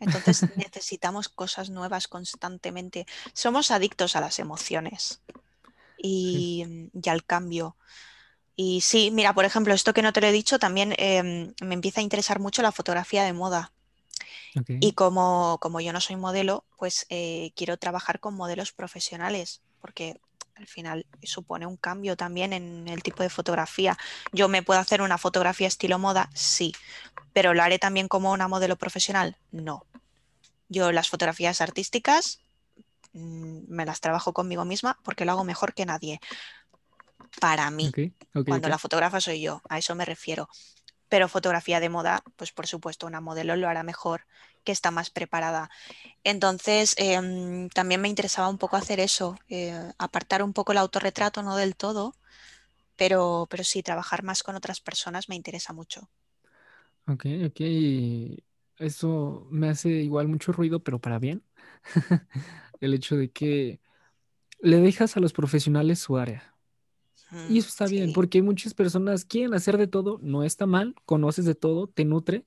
Entonces *laughs* necesitamos cosas nuevas constantemente. Somos adictos a las emociones y, al cambio. Y sí, mira, por ejemplo, esto que no te lo he dicho, también em, me empieza a interesar mucho la fotografía de moda. Y como, como, yo no soy modelo, pues eh, quiero trabajar con modelos profesionales, porque al final supone un cambio también en el tipo de fotografía. Yo me puedo hacer una fotografía estilo moda, sí, pero lo haré también como una modelo profesional, no. Yo las fotografías artísticas mm, me las trabajo conmigo misma porque lo hago mejor que nadie. Para mí, cuando la fotógrafa soy yo, a eso me refiero. Pero fotografía de moda, pues por supuesto, una modelo lo hará mejor que está más preparada. Entonces, em, también me interesaba un poco hacer eso, eh, apartar un poco el autorretrato, no del todo, pero, pero sí, trabajar más con otras personas me interesa mucho. Ok, ok. Eso me hace igual mucho ruido, pero para bien. *laughs* El hecho de que le dejas a los profesionales su área. Y eso está bien, porque muchas personas quieren hacer de todo, no está mal, conoces de todo, te nutre,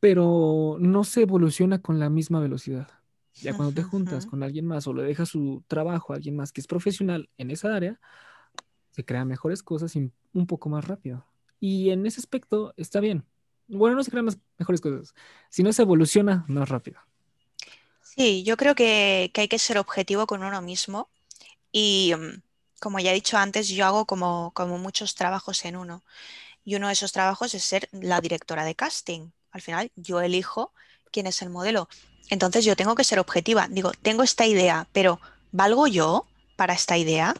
pero no se evoluciona con la misma velocidad. Ya cuando te juntas con alguien más o le dejas su trabajo a alguien más que es profesional en esa área, se crean mejores cosas y un poco más rápido. Y en ese aspecto está bien. Bueno, no se crean mejores cosas, sino se evoluciona más rápido. Sí, yo creo que, hay que ser objetivo con uno mismo y mm, como ya he dicho antes, yo hago como, como muchos trabajos en uno. Y uno de esos trabajos es ser la directora de casting. Al final yo elijo quién es el modelo. Entonces yo tengo que ser objetiva. Digo, tengo esta idea, pero ¿valgo yo para esta idea?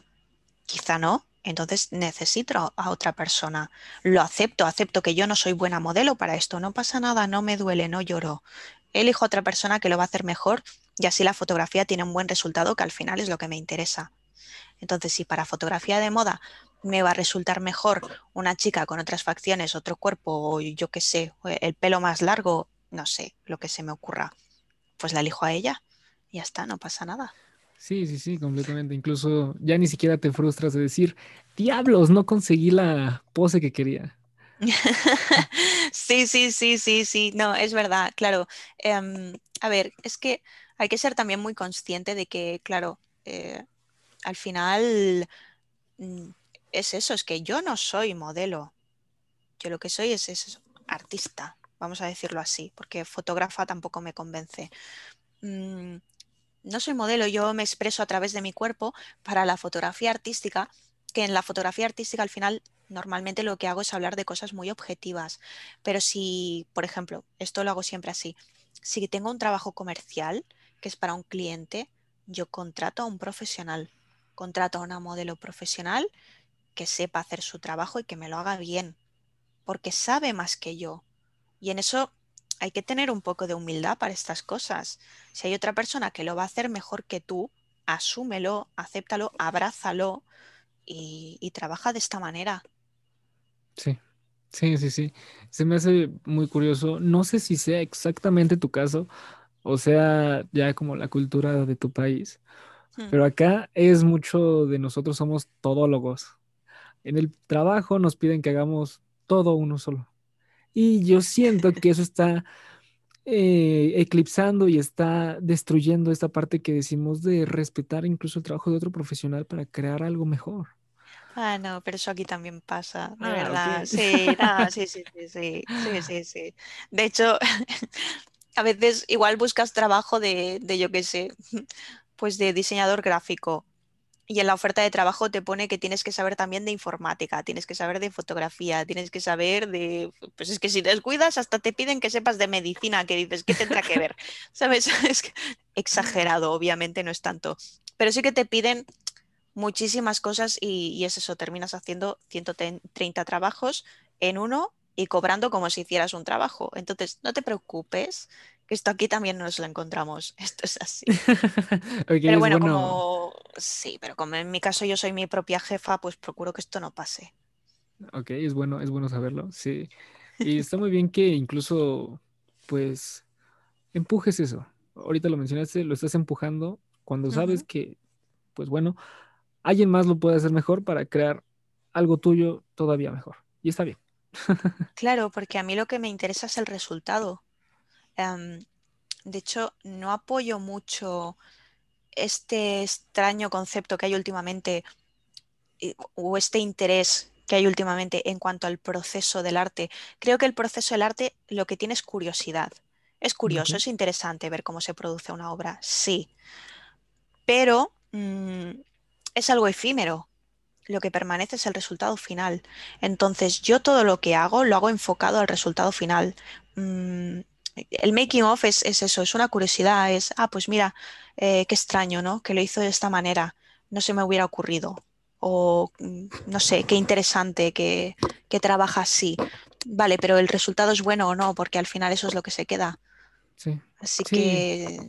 Quizá no entonces necesito a otra persona. Lo acepto, acepto que yo no soy buena modelo para esto, no pasa nada, no me duele, no lloro. Elijo a otra persona que lo va a hacer mejor y así la fotografía tiene un buen resultado que al final es lo que me interesa. Entonces, si para fotografía de moda me va a resultar mejor una chica con otras facciones, otro cuerpo, o yo qué sé, el pelo más largo, no sé, lo que se me ocurra, pues la elijo a ella. Y ya está, no pasa nada. Sí, sí, sí, completamente. Incluso ya ni siquiera te frustras de decir, diablos, no conseguí la pose que quería. *laughs* sí, sí, sí, sí, sí, no, es verdad, claro. Em, a ver, es que hay que ser también muy consciente de que, claro, eh, al final mm, es eso, es que yo no soy modelo. Yo lo que soy es, artista, vamos a decirlo así, porque fotógrafa tampoco me convence. Mm, no soy modelo, yo me expreso a través de mi cuerpo para la fotografía artística, que en la fotografía artística al final normalmente lo que hago es hablar de cosas muy objetivas. Pero si, por ejemplo, esto lo hago siempre así, si tengo un trabajo comercial que es para un cliente, yo contrato a un profesional, contrato a una modelo profesional que sepa hacer su trabajo y que me lo haga bien, porque sabe más que yo. Y en eso hay que tener un poco de humildad para estas cosas. Si hay otra persona que lo va a hacer mejor que tú, asúmelo, acéptalo, abrázalo y, trabaja de esta manera. Sí, sí, sí, sí. Se me hace muy curioso. No sé si sea exactamente tu caso, o sea, ya como la cultura de tu país. Pero acá es mucho de nosotros somos todólogos. En el trabajo nos piden que hagamos todo uno solo. Y yo siento que eso está eh, eclipsando y está destruyendo esta parte que decimos de respetar incluso el trabajo de otro profesional para crear algo mejor. Ah, no, pero eso aquí también pasa, de ah, verdad. Sí, *laughs* sí, sí, sí, sí, sí, sí, sí. De hecho, *laughs* A veces igual buscas trabajo de, de yo qué sé, pues de diseñador gráfico y en la oferta de trabajo te pone que tienes que saber también de informática, tienes que saber de fotografía, tienes que saber de... Pues es que si descuidas hasta te piden que sepas de medicina, que dices, ¿qué tendrá que ver? *laughs* ¿Sabes? *laughs* Es exagerado, obviamente no es tanto. Pero sí que te piden muchísimas cosas y, y es eso, terminas haciendo 130 trabajos en uno y cobrando como si hicieras un trabajo. Entonces, no te preocupes, que esto aquí también nos lo encontramos. *laughs* Esto es así. *laughs* pero bueno, como sí, pero como en mi caso yo soy mi propia jefa, pues procuro que esto no pase. Ok, es bueno, es bueno saberlo, sí. Y está muy bien que incluso, pues, empujes eso. Ahorita lo mencionaste, lo estás empujando cuando sabes que, pues bueno, alguien más lo puede hacer mejor para crear algo tuyo todavía mejor. Y está bien. *laughs* Claro, porque a mí lo que me interesa es el resultado. Em, de hecho, no apoyo mucho este extraño concepto que hay últimamente o este interés que hay últimamente en cuanto al proceso del arte. Creo que el proceso del arte lo que tiene es curiosidad. Es curioso, es interesante ver cómo se produce una obra, sí. Pero mm, es algo efímero. Lo que permanece es el resultado final. Entonces, yo todo lo que hago lo hago enfocado al resultado final. Mm, el making of es, eso, es una curiosidad, es, ah, pues mira, eh, qué extraño, ¿no? Que lo hizo de esta manera, no se me hubiera ocurrido. O mm, no sé, qué interesante que, que trabaja así. Vale, pero el resultado es bueno o no, porque al final eso es lo que se queda. Sí. Así que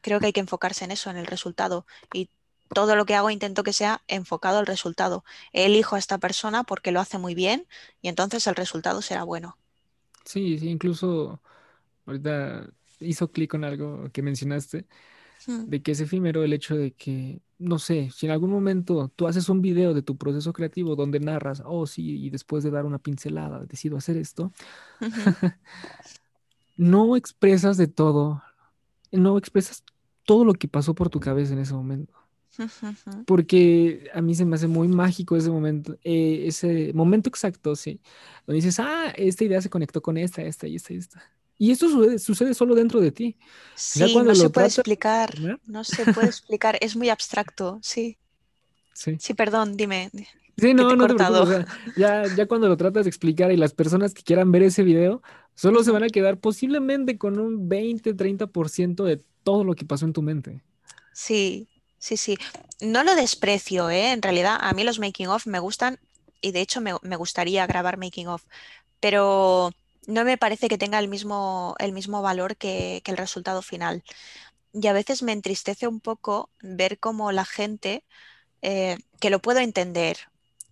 creo que hay que enfocarse en eso, en el resultado. Y todo lo que hago intento que sea enfocado al resultado. Elijo a esta persona porque lo hace muy bien y entonces el resultado será bueno. Sí, sí, incluso ahorita hizo clic con algo que mencionaste, hmm. de que es efímero el hecho de que, no sé, si en algún momento tú haces un video de tu proceso creativo donde narras, oh sí, y después de dar una pincelada decido hacer esto, *laughs* no expresas de todo, no expresas todo lo que pasó por tu cabeza en ese momento. Porque a mí se me hace muy mágico ese momento, eh, ese momento exacto, sí, donde dices, ah, esta idea se conectó con esta, esta y esta y esta. Y esto sucede, solo dentro de ti. Sí, no se puede explicar. ¿no? se puede *laughs* explicar. Es muy abstracto, sí. Sí. Sí, perdón, dime. Sí, no, no te preocupes. ya, ya cuando lo tratas de explicar y las personas que quieran ver ese video, solo se van a quedar posiblemente con un 20, 30% de todo lo que pasó en tu mente. Sí, sí, sí. No lo desprecio, ¿eh? En realidad, a mí los making of me gustan y de hecho me, me gustaría grabar making of, pero no me parece que tenga el mismo, el mismo valor que, el resultado final. Y a veces me entristece un poco ver cómo la gente, eh, que lo puedo entender,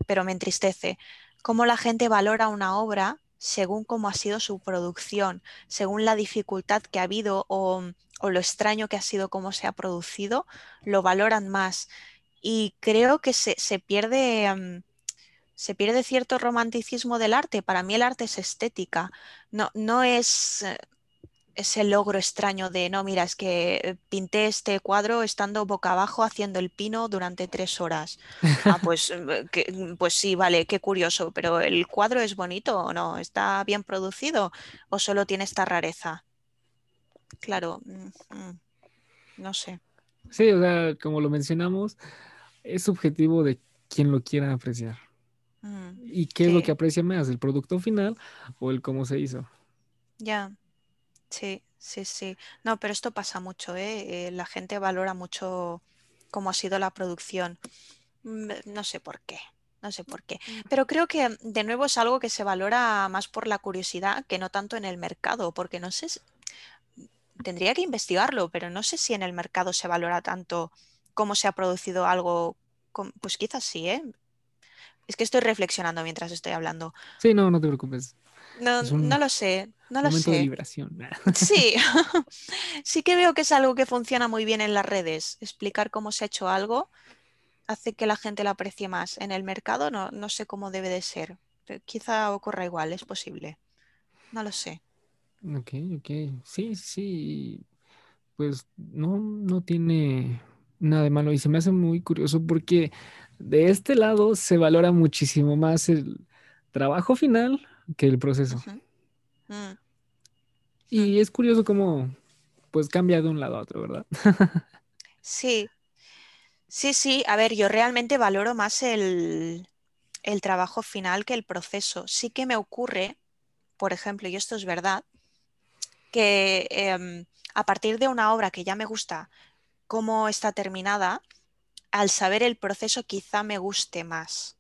pero me entristece, cómo la gente valora una obra según cómo ha sido su producción, según la dificultad que ha habido o, lo extraño que ha sido cómo se ha producido, lo valoran más. Y creo que se, pierde... Mm, se pierde cierto romanticismo del arte. Para mí el arte es estética, no, no es eh, ese logro extraño de, no, mira, es que pinté este cuadro estando boca abajo haciendo el pino durante tres horas. Ah, *laughs* pues, eh, mm, pues sí, vale, qué curioso, pero ¿el cuadro es bonito o no? ¿Está bien producido o solo tiene esta rareza? Claro, mm, mm, no sé. Sí, o sea, como lo mencionamos, es subjetivo de quien lo quiera apreciar. ¿Y qué es lo que aprecia más, el producto final o el cómo se hizo? Ya, sí, sí, sí. No, pero esto pasa mucho, ¿eh? ¿eh? la gente valora mucho cómo ha sido la producción. Mm, no sé por qué, no sé por qué. Pero creo que de nuevo es algo que se valora más por la curiosidad que no tanto en el mercado, porque no sé, tendría que investigarlo, pero no sé si en el mercado se valora tanto cómo se ha producido algo, pues quizás sí, ¿eh? Es que estoy reflexionando mientras estoy hablando. Sí, no, no te preocupes. No, no lo sé, no lo sé. de vibración. *laughs* Sí, *laughs* sí que veo que es algo que funciona muy bien en las redes. Explicar cómo se ha hecho algo hace que la gente lo aprecie más. En el mercado no, no sé cómo debe de ser. Quizá ocurra igual, es posible. No lo sé. Ok, ok. Sí, sí. Pues no, no tiene nada de malo. Y se me hace muy curioso porque de este lado se valora muchísimo más el trabajo final que el proceso. Mm. Y es curioso cómo pues cambia de un lado a otro, ¿verdad? *laughs* Sí, sí, sí. A ver, yo realmente valoro más el, el trabajo final que el proceso. Sí que me ocurre, por ejemplo, y esto es verdad, que em, a partir de una obra que ya me gusta cómo está terminada, al saber el proceso quizá me guste más.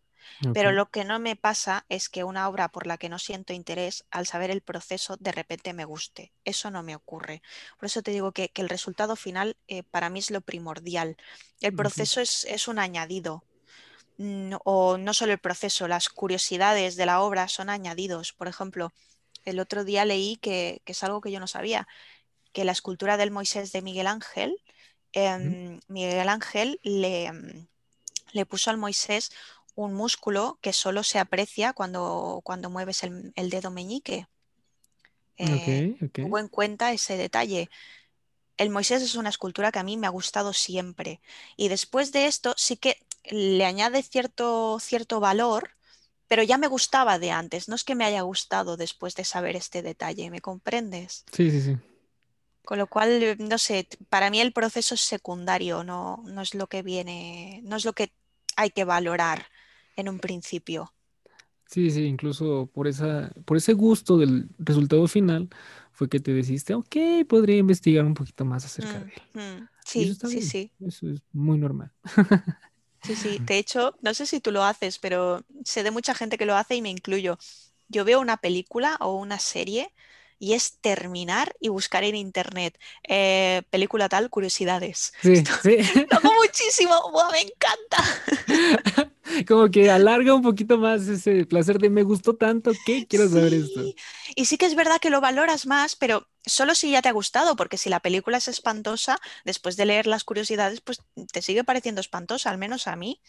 Pero lo que no me pasa es que una obra por la que no siento interés, al saber el proceso, de repente me guste. Eso no me ocurre. Por eso te digo que, el resultado final eh, para mí es lo primordial. El proceso es, un añadido. Mm, o no solo el proceso, las curiosidades de la obra son añadidos. Por ejemplo, el otro día leí que, es algo que yo no sabía, que la escultura del Moisés de Miguel Ángel, em, Miguel Ángel le, le puso al Moisés un músculo que solo se aprecia cuando, cuando mueves el, dedo meñique. Eh, Tuvo en cuenta ese detalle. El Moisés es una escultura que a mí me ha gustado siempre. Y después de esto sí que le añade cierto, cierto valor, pero ya me gustaba de antes. No es que me haya gustado después de saber este detalle, ¿me comprendes? Sí, sí, sí. Con lo cual, no sé, para mí el proceso es secundario, no, no es lo que viene, no es lo que hay que valorar en un principio. Sí, sí, incluso por esa, por ese gusto del resultado final fue que te decidiste, ok, podría investigar un poquito más acerca de él. Sí, sí, sí. Eso es muy normal. Sí, sí. De *laughs* hecho, no sé si tú lo haces, pero sé de mucha gente que lo hace y me incluyo. Yo veo una película o una serie y es terminar y buscar en internet eh, película tal, curiosidades. *laughs* Sí, hago muchísimo, me encanta. *laughs* Como que alarga un poquito más ese placer de me gustó tanto que quiero saber esto. Y sí que es verdad que lo valoras más, pero solo si ya te ha gustado, porque si la película es espantosa, después de leer las curiosidades, pues te sigue pareciendo espantosa, al menos a mí.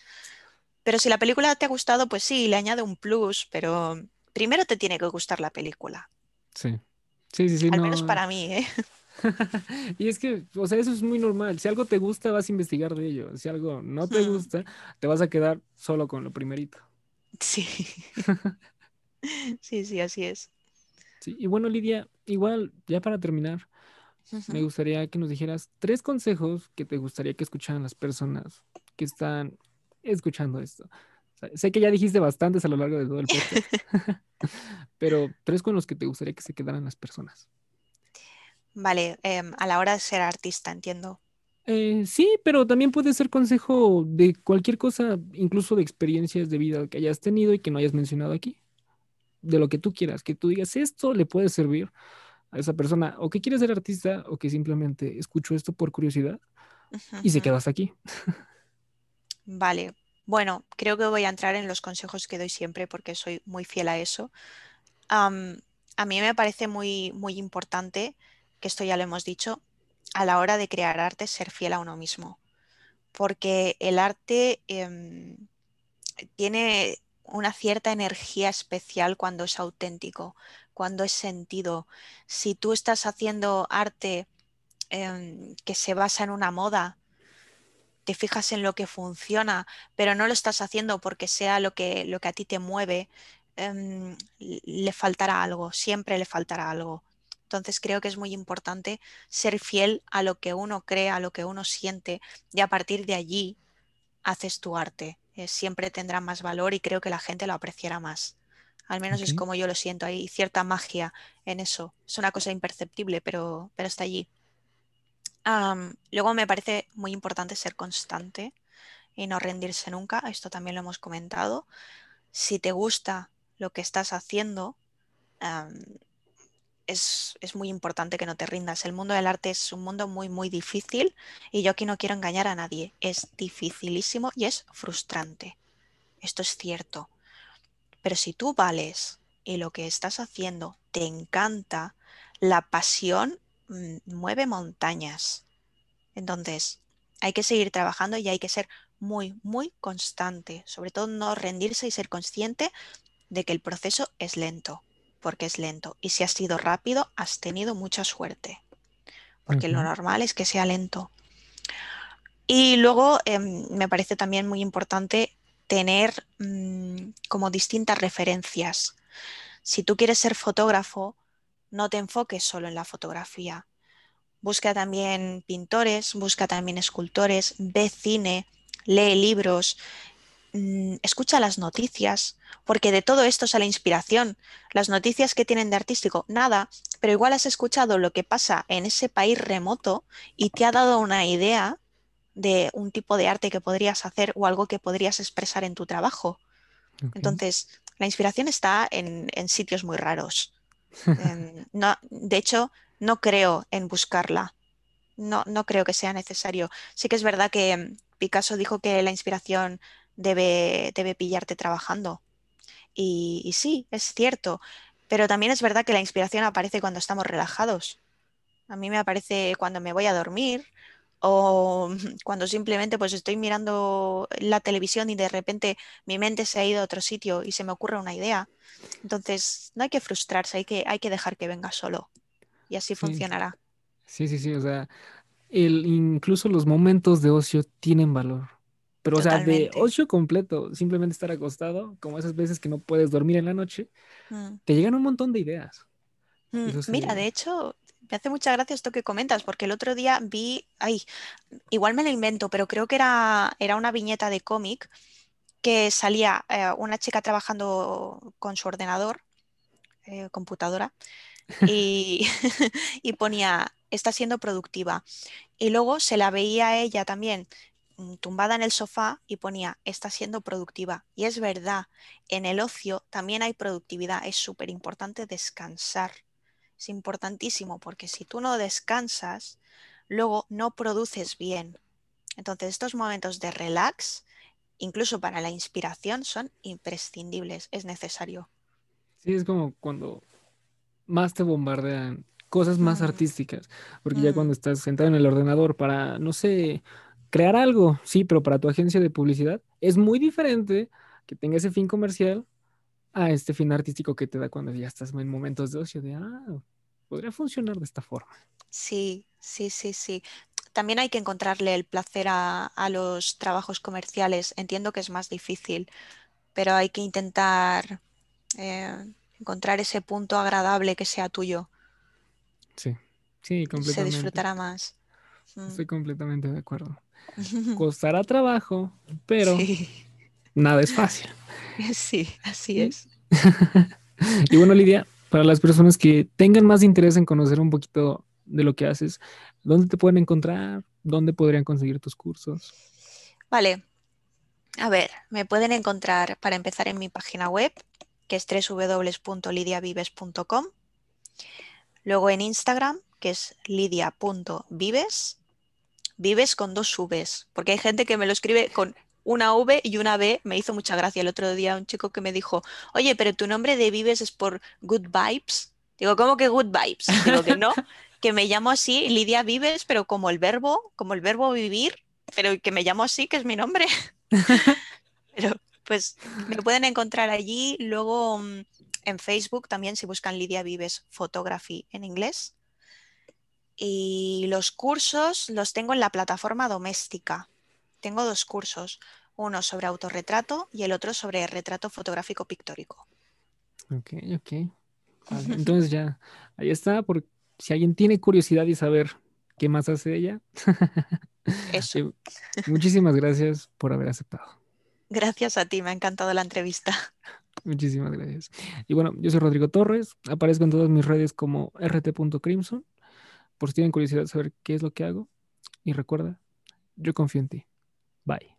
Pero si la película te ha gustado, pues sí, le añade un plus, pero primero te tiene que gustar la película. Sí. Sí, sí, sí. Al menos para mí, ¿eh? *laughs* y es que, o sea, eso es muy normal. Si algo te gusta, vas a investigar de ello. Si algo no te hmm. gusta, te vas a quedar solo con lo primerito. Sí. *laughs* *laughs* sí, sí, así es. Sí, y bueno, Lidia, igual, ya para terminar, me gustaría que nos dijeras tres consejos que te gustaría que escucharan las personas que están escuchando esto. Sé que ya dijiste bastantes a lo largo de todo el podcast, *laughs* *laughs* pero tres con los que te gustaría que se quedaran las personas. Vale, em, a la hora de ser artista, entiendo. Eh, sí, pero también puede ser consejo de cualquier cosa, incluso de experiencias de vida que hayas tenido y que no hayas mencionado aquí. De lo que tú quieras, que tú digas esto le puede servir a esa persona, o que quiere ser artista, o que simplemente escucho esto por curiosidad y se queda hasta aquí. *laughs* Vale, bueno, creo que voy a entrar en los consejos que doy siempre porque soy muy fiel a eso. a mí me parece muy, muy importante que esto ya lo hemos dicho, a la hora de crear arte, ser fiel a uno mismo. Porque el arte em, tiene una cierta energía especial cuando es auténtico, cuando es sentido. Si tú estás haciendo arte em, que se basa en una moda, te fijas en lo que funciona, pero no lo estás haciendo porque sea lo que, lo que a ti te mueve, em, le faltará algo, siempre le faltará algo. Entonces creo que es muy importante ser fiel a lo que uno cree, a lo que uno siente y a partir de allí haces tu arte. Eh, siempre tendrá más valor y creo que la gente lo apreciará más. Al menos es como yo lo siento, hay cierta magia en eso. Es una cosa imperceptible, pero, pero está allí. Luego me parece muy importante ser constante y no rendirse nunca. Esto también lo hemos comentado. Si te gusta lo que estás haciendo, es, muy importante que no te rindas. El mundo del arte es un mundo muy, muy difícil y yo aquí no quiero engañar a nadie. Es dificilísimo y es frustrante. Esto es cierto. Pero si tú vales y lo que estás haciendo te encanta, la pasión mueve montañas. Entonces, hay que seguir trabajando y hay que ser muy, muy constante. Sobre todo no rendirse y ser consciente de que el proceso es lento porque es lento. Y si has sido rápido, has tenido mucha suerte, porque lo normal es que sea lento. Y luego em, me parece también muy importante tener mm, como distintas referencias. Si tú quieres ser fotógrafo, no te enfoques solo en la fotografía. Busca también pintores, busca también escultores, ve cine, lee libros, mm, escucha las noticias, porque de todo esto sale inspiración. Las noticias que tienen de artístico, nada, pero igual has escuchado lo que pasa en ese país remoto y te ha dado una idea de un tipo de arte que podrías hacer o algo que podrías expresar en tu trabajo. Entonces, la inspiración está en, sitios muy raros. No, de hecho, no creo en buscarla. No, no creo que sea necesario. Sí que es verdad que mm, Picasso dijo que la inspiración debe, debe pillarte trabajando. Y, sí, es cierto. Pero también es verdad que la inspiración aparece cuando estamos relajados. A mí me aparece cuando me voy a dormir o cuando simplemente pues estoy mirando la televisión y de repente mi mente se ha ido a otro sitio y se me ocurre una idea. Entonces, no hay que frustrarse, hay que, hay que dejar que venga solo y así funcionará. Sí, sí, sí, o sea, el, incluso los momentos de ocio tienen valor. Pero, o sea, de ocio completo, simplemente estar acostado, como esas veces que no puedes dormir en la noche, mm. te llegan un montón de ideas. Mm, mira, de hecho, me hace mucha gracia esto que comentas, porque el otro día vi, ay, igual me lo invento, pero creo que era, era una viñeta de cómic que salía eh, una chica trabajando con su ordenador, eh, computadora, y, *laughs* *laughs* y ponía, está siendo productiva. Y luego se la veía a ella también mm, tumbada en el sofá y ponía, está siendo productiva. Y es verdad, en el ocio también hay productividad, es súper importante descansar es importantísimo porque si tú no descansas, luego no produces bien. Entonces estos momentos de relax, incluso para la inspiración, son imprescindibles, es necesario. Sí, es como cuando más te bombardean cosas más mm. artísticas, porque ya cuando mm. estás sentado en el ordenador para, no sé, crear algo, sí, pero para tu agencia de publicidad, es muy diferente que tenga ese fin comercial a este fin artístico que te da cuando ya estás en momentos de ocio, de, ah, podría funcionar de esta forma. Sí, sí, sí, sí. También hay que encontrarle el placer a, los trabajos comerciales. Entiendo que es más difícil, pero hay que intentar eh, encontrar ese punto agradable que sea tuyo. Sí, sí, completamente. Se disfrutará más. Mm. Estoy completamente de acuerdo. *laughs* Costará trabajo, pero nada es fácil. *laughs* Sí, así es. *laughs* y bueno, Lidia, para las personas que tengan más interés en conocer un poquito de lo que haces, ¿dónde te pueden encontrar? ¿Dónde podrían conseguir tus cursos? Vale. A ver, me pueden encontrar para empezar en mi página web, que es www.lidiavives.com. Luego en Instagram, que es lidia.vives. Vives con dos Vs, porque hay gente que me lo escribe con una V y una B. Me hizo mucha gracia el otro día un chico que me dijo, oye, pero tu nombre de Vives es por Good Vibes. Digo, ¿cómo que Good Vibes? Digo que no, *laughs* que me llamo así, Lidia Vives, pero como el verbo, como el verbo vivir, pero que me llamo así, que es mi nombre. *laughs* pero pues me pueden encontrar allí. Luego mm, en Facebook también si buscan Lidia Vives Photography en inglés. Y los cursos los tengo en la plataforma doméstica. Tengo dos cursos uno sobre autorretrato y el otro sobre retrato fotográfico pictórico. Ok, ok. *laughs* entonces ya, ahí está, por si alguien tiene curiosidad y saber qué más hace ella. *laughs* Eso. muchísimas gracias por haber aceptado. Gracias a ti, me ha encantado la entrevista. *laughs* Muchísimas gracias. Y bueno, yo soy Rodrigo Torres, aparezco en todas mis redes como rt.crimson, por si tienen curiosidad de saber qué es lo que hago. Y recuerda, yo confío en ti. Bye.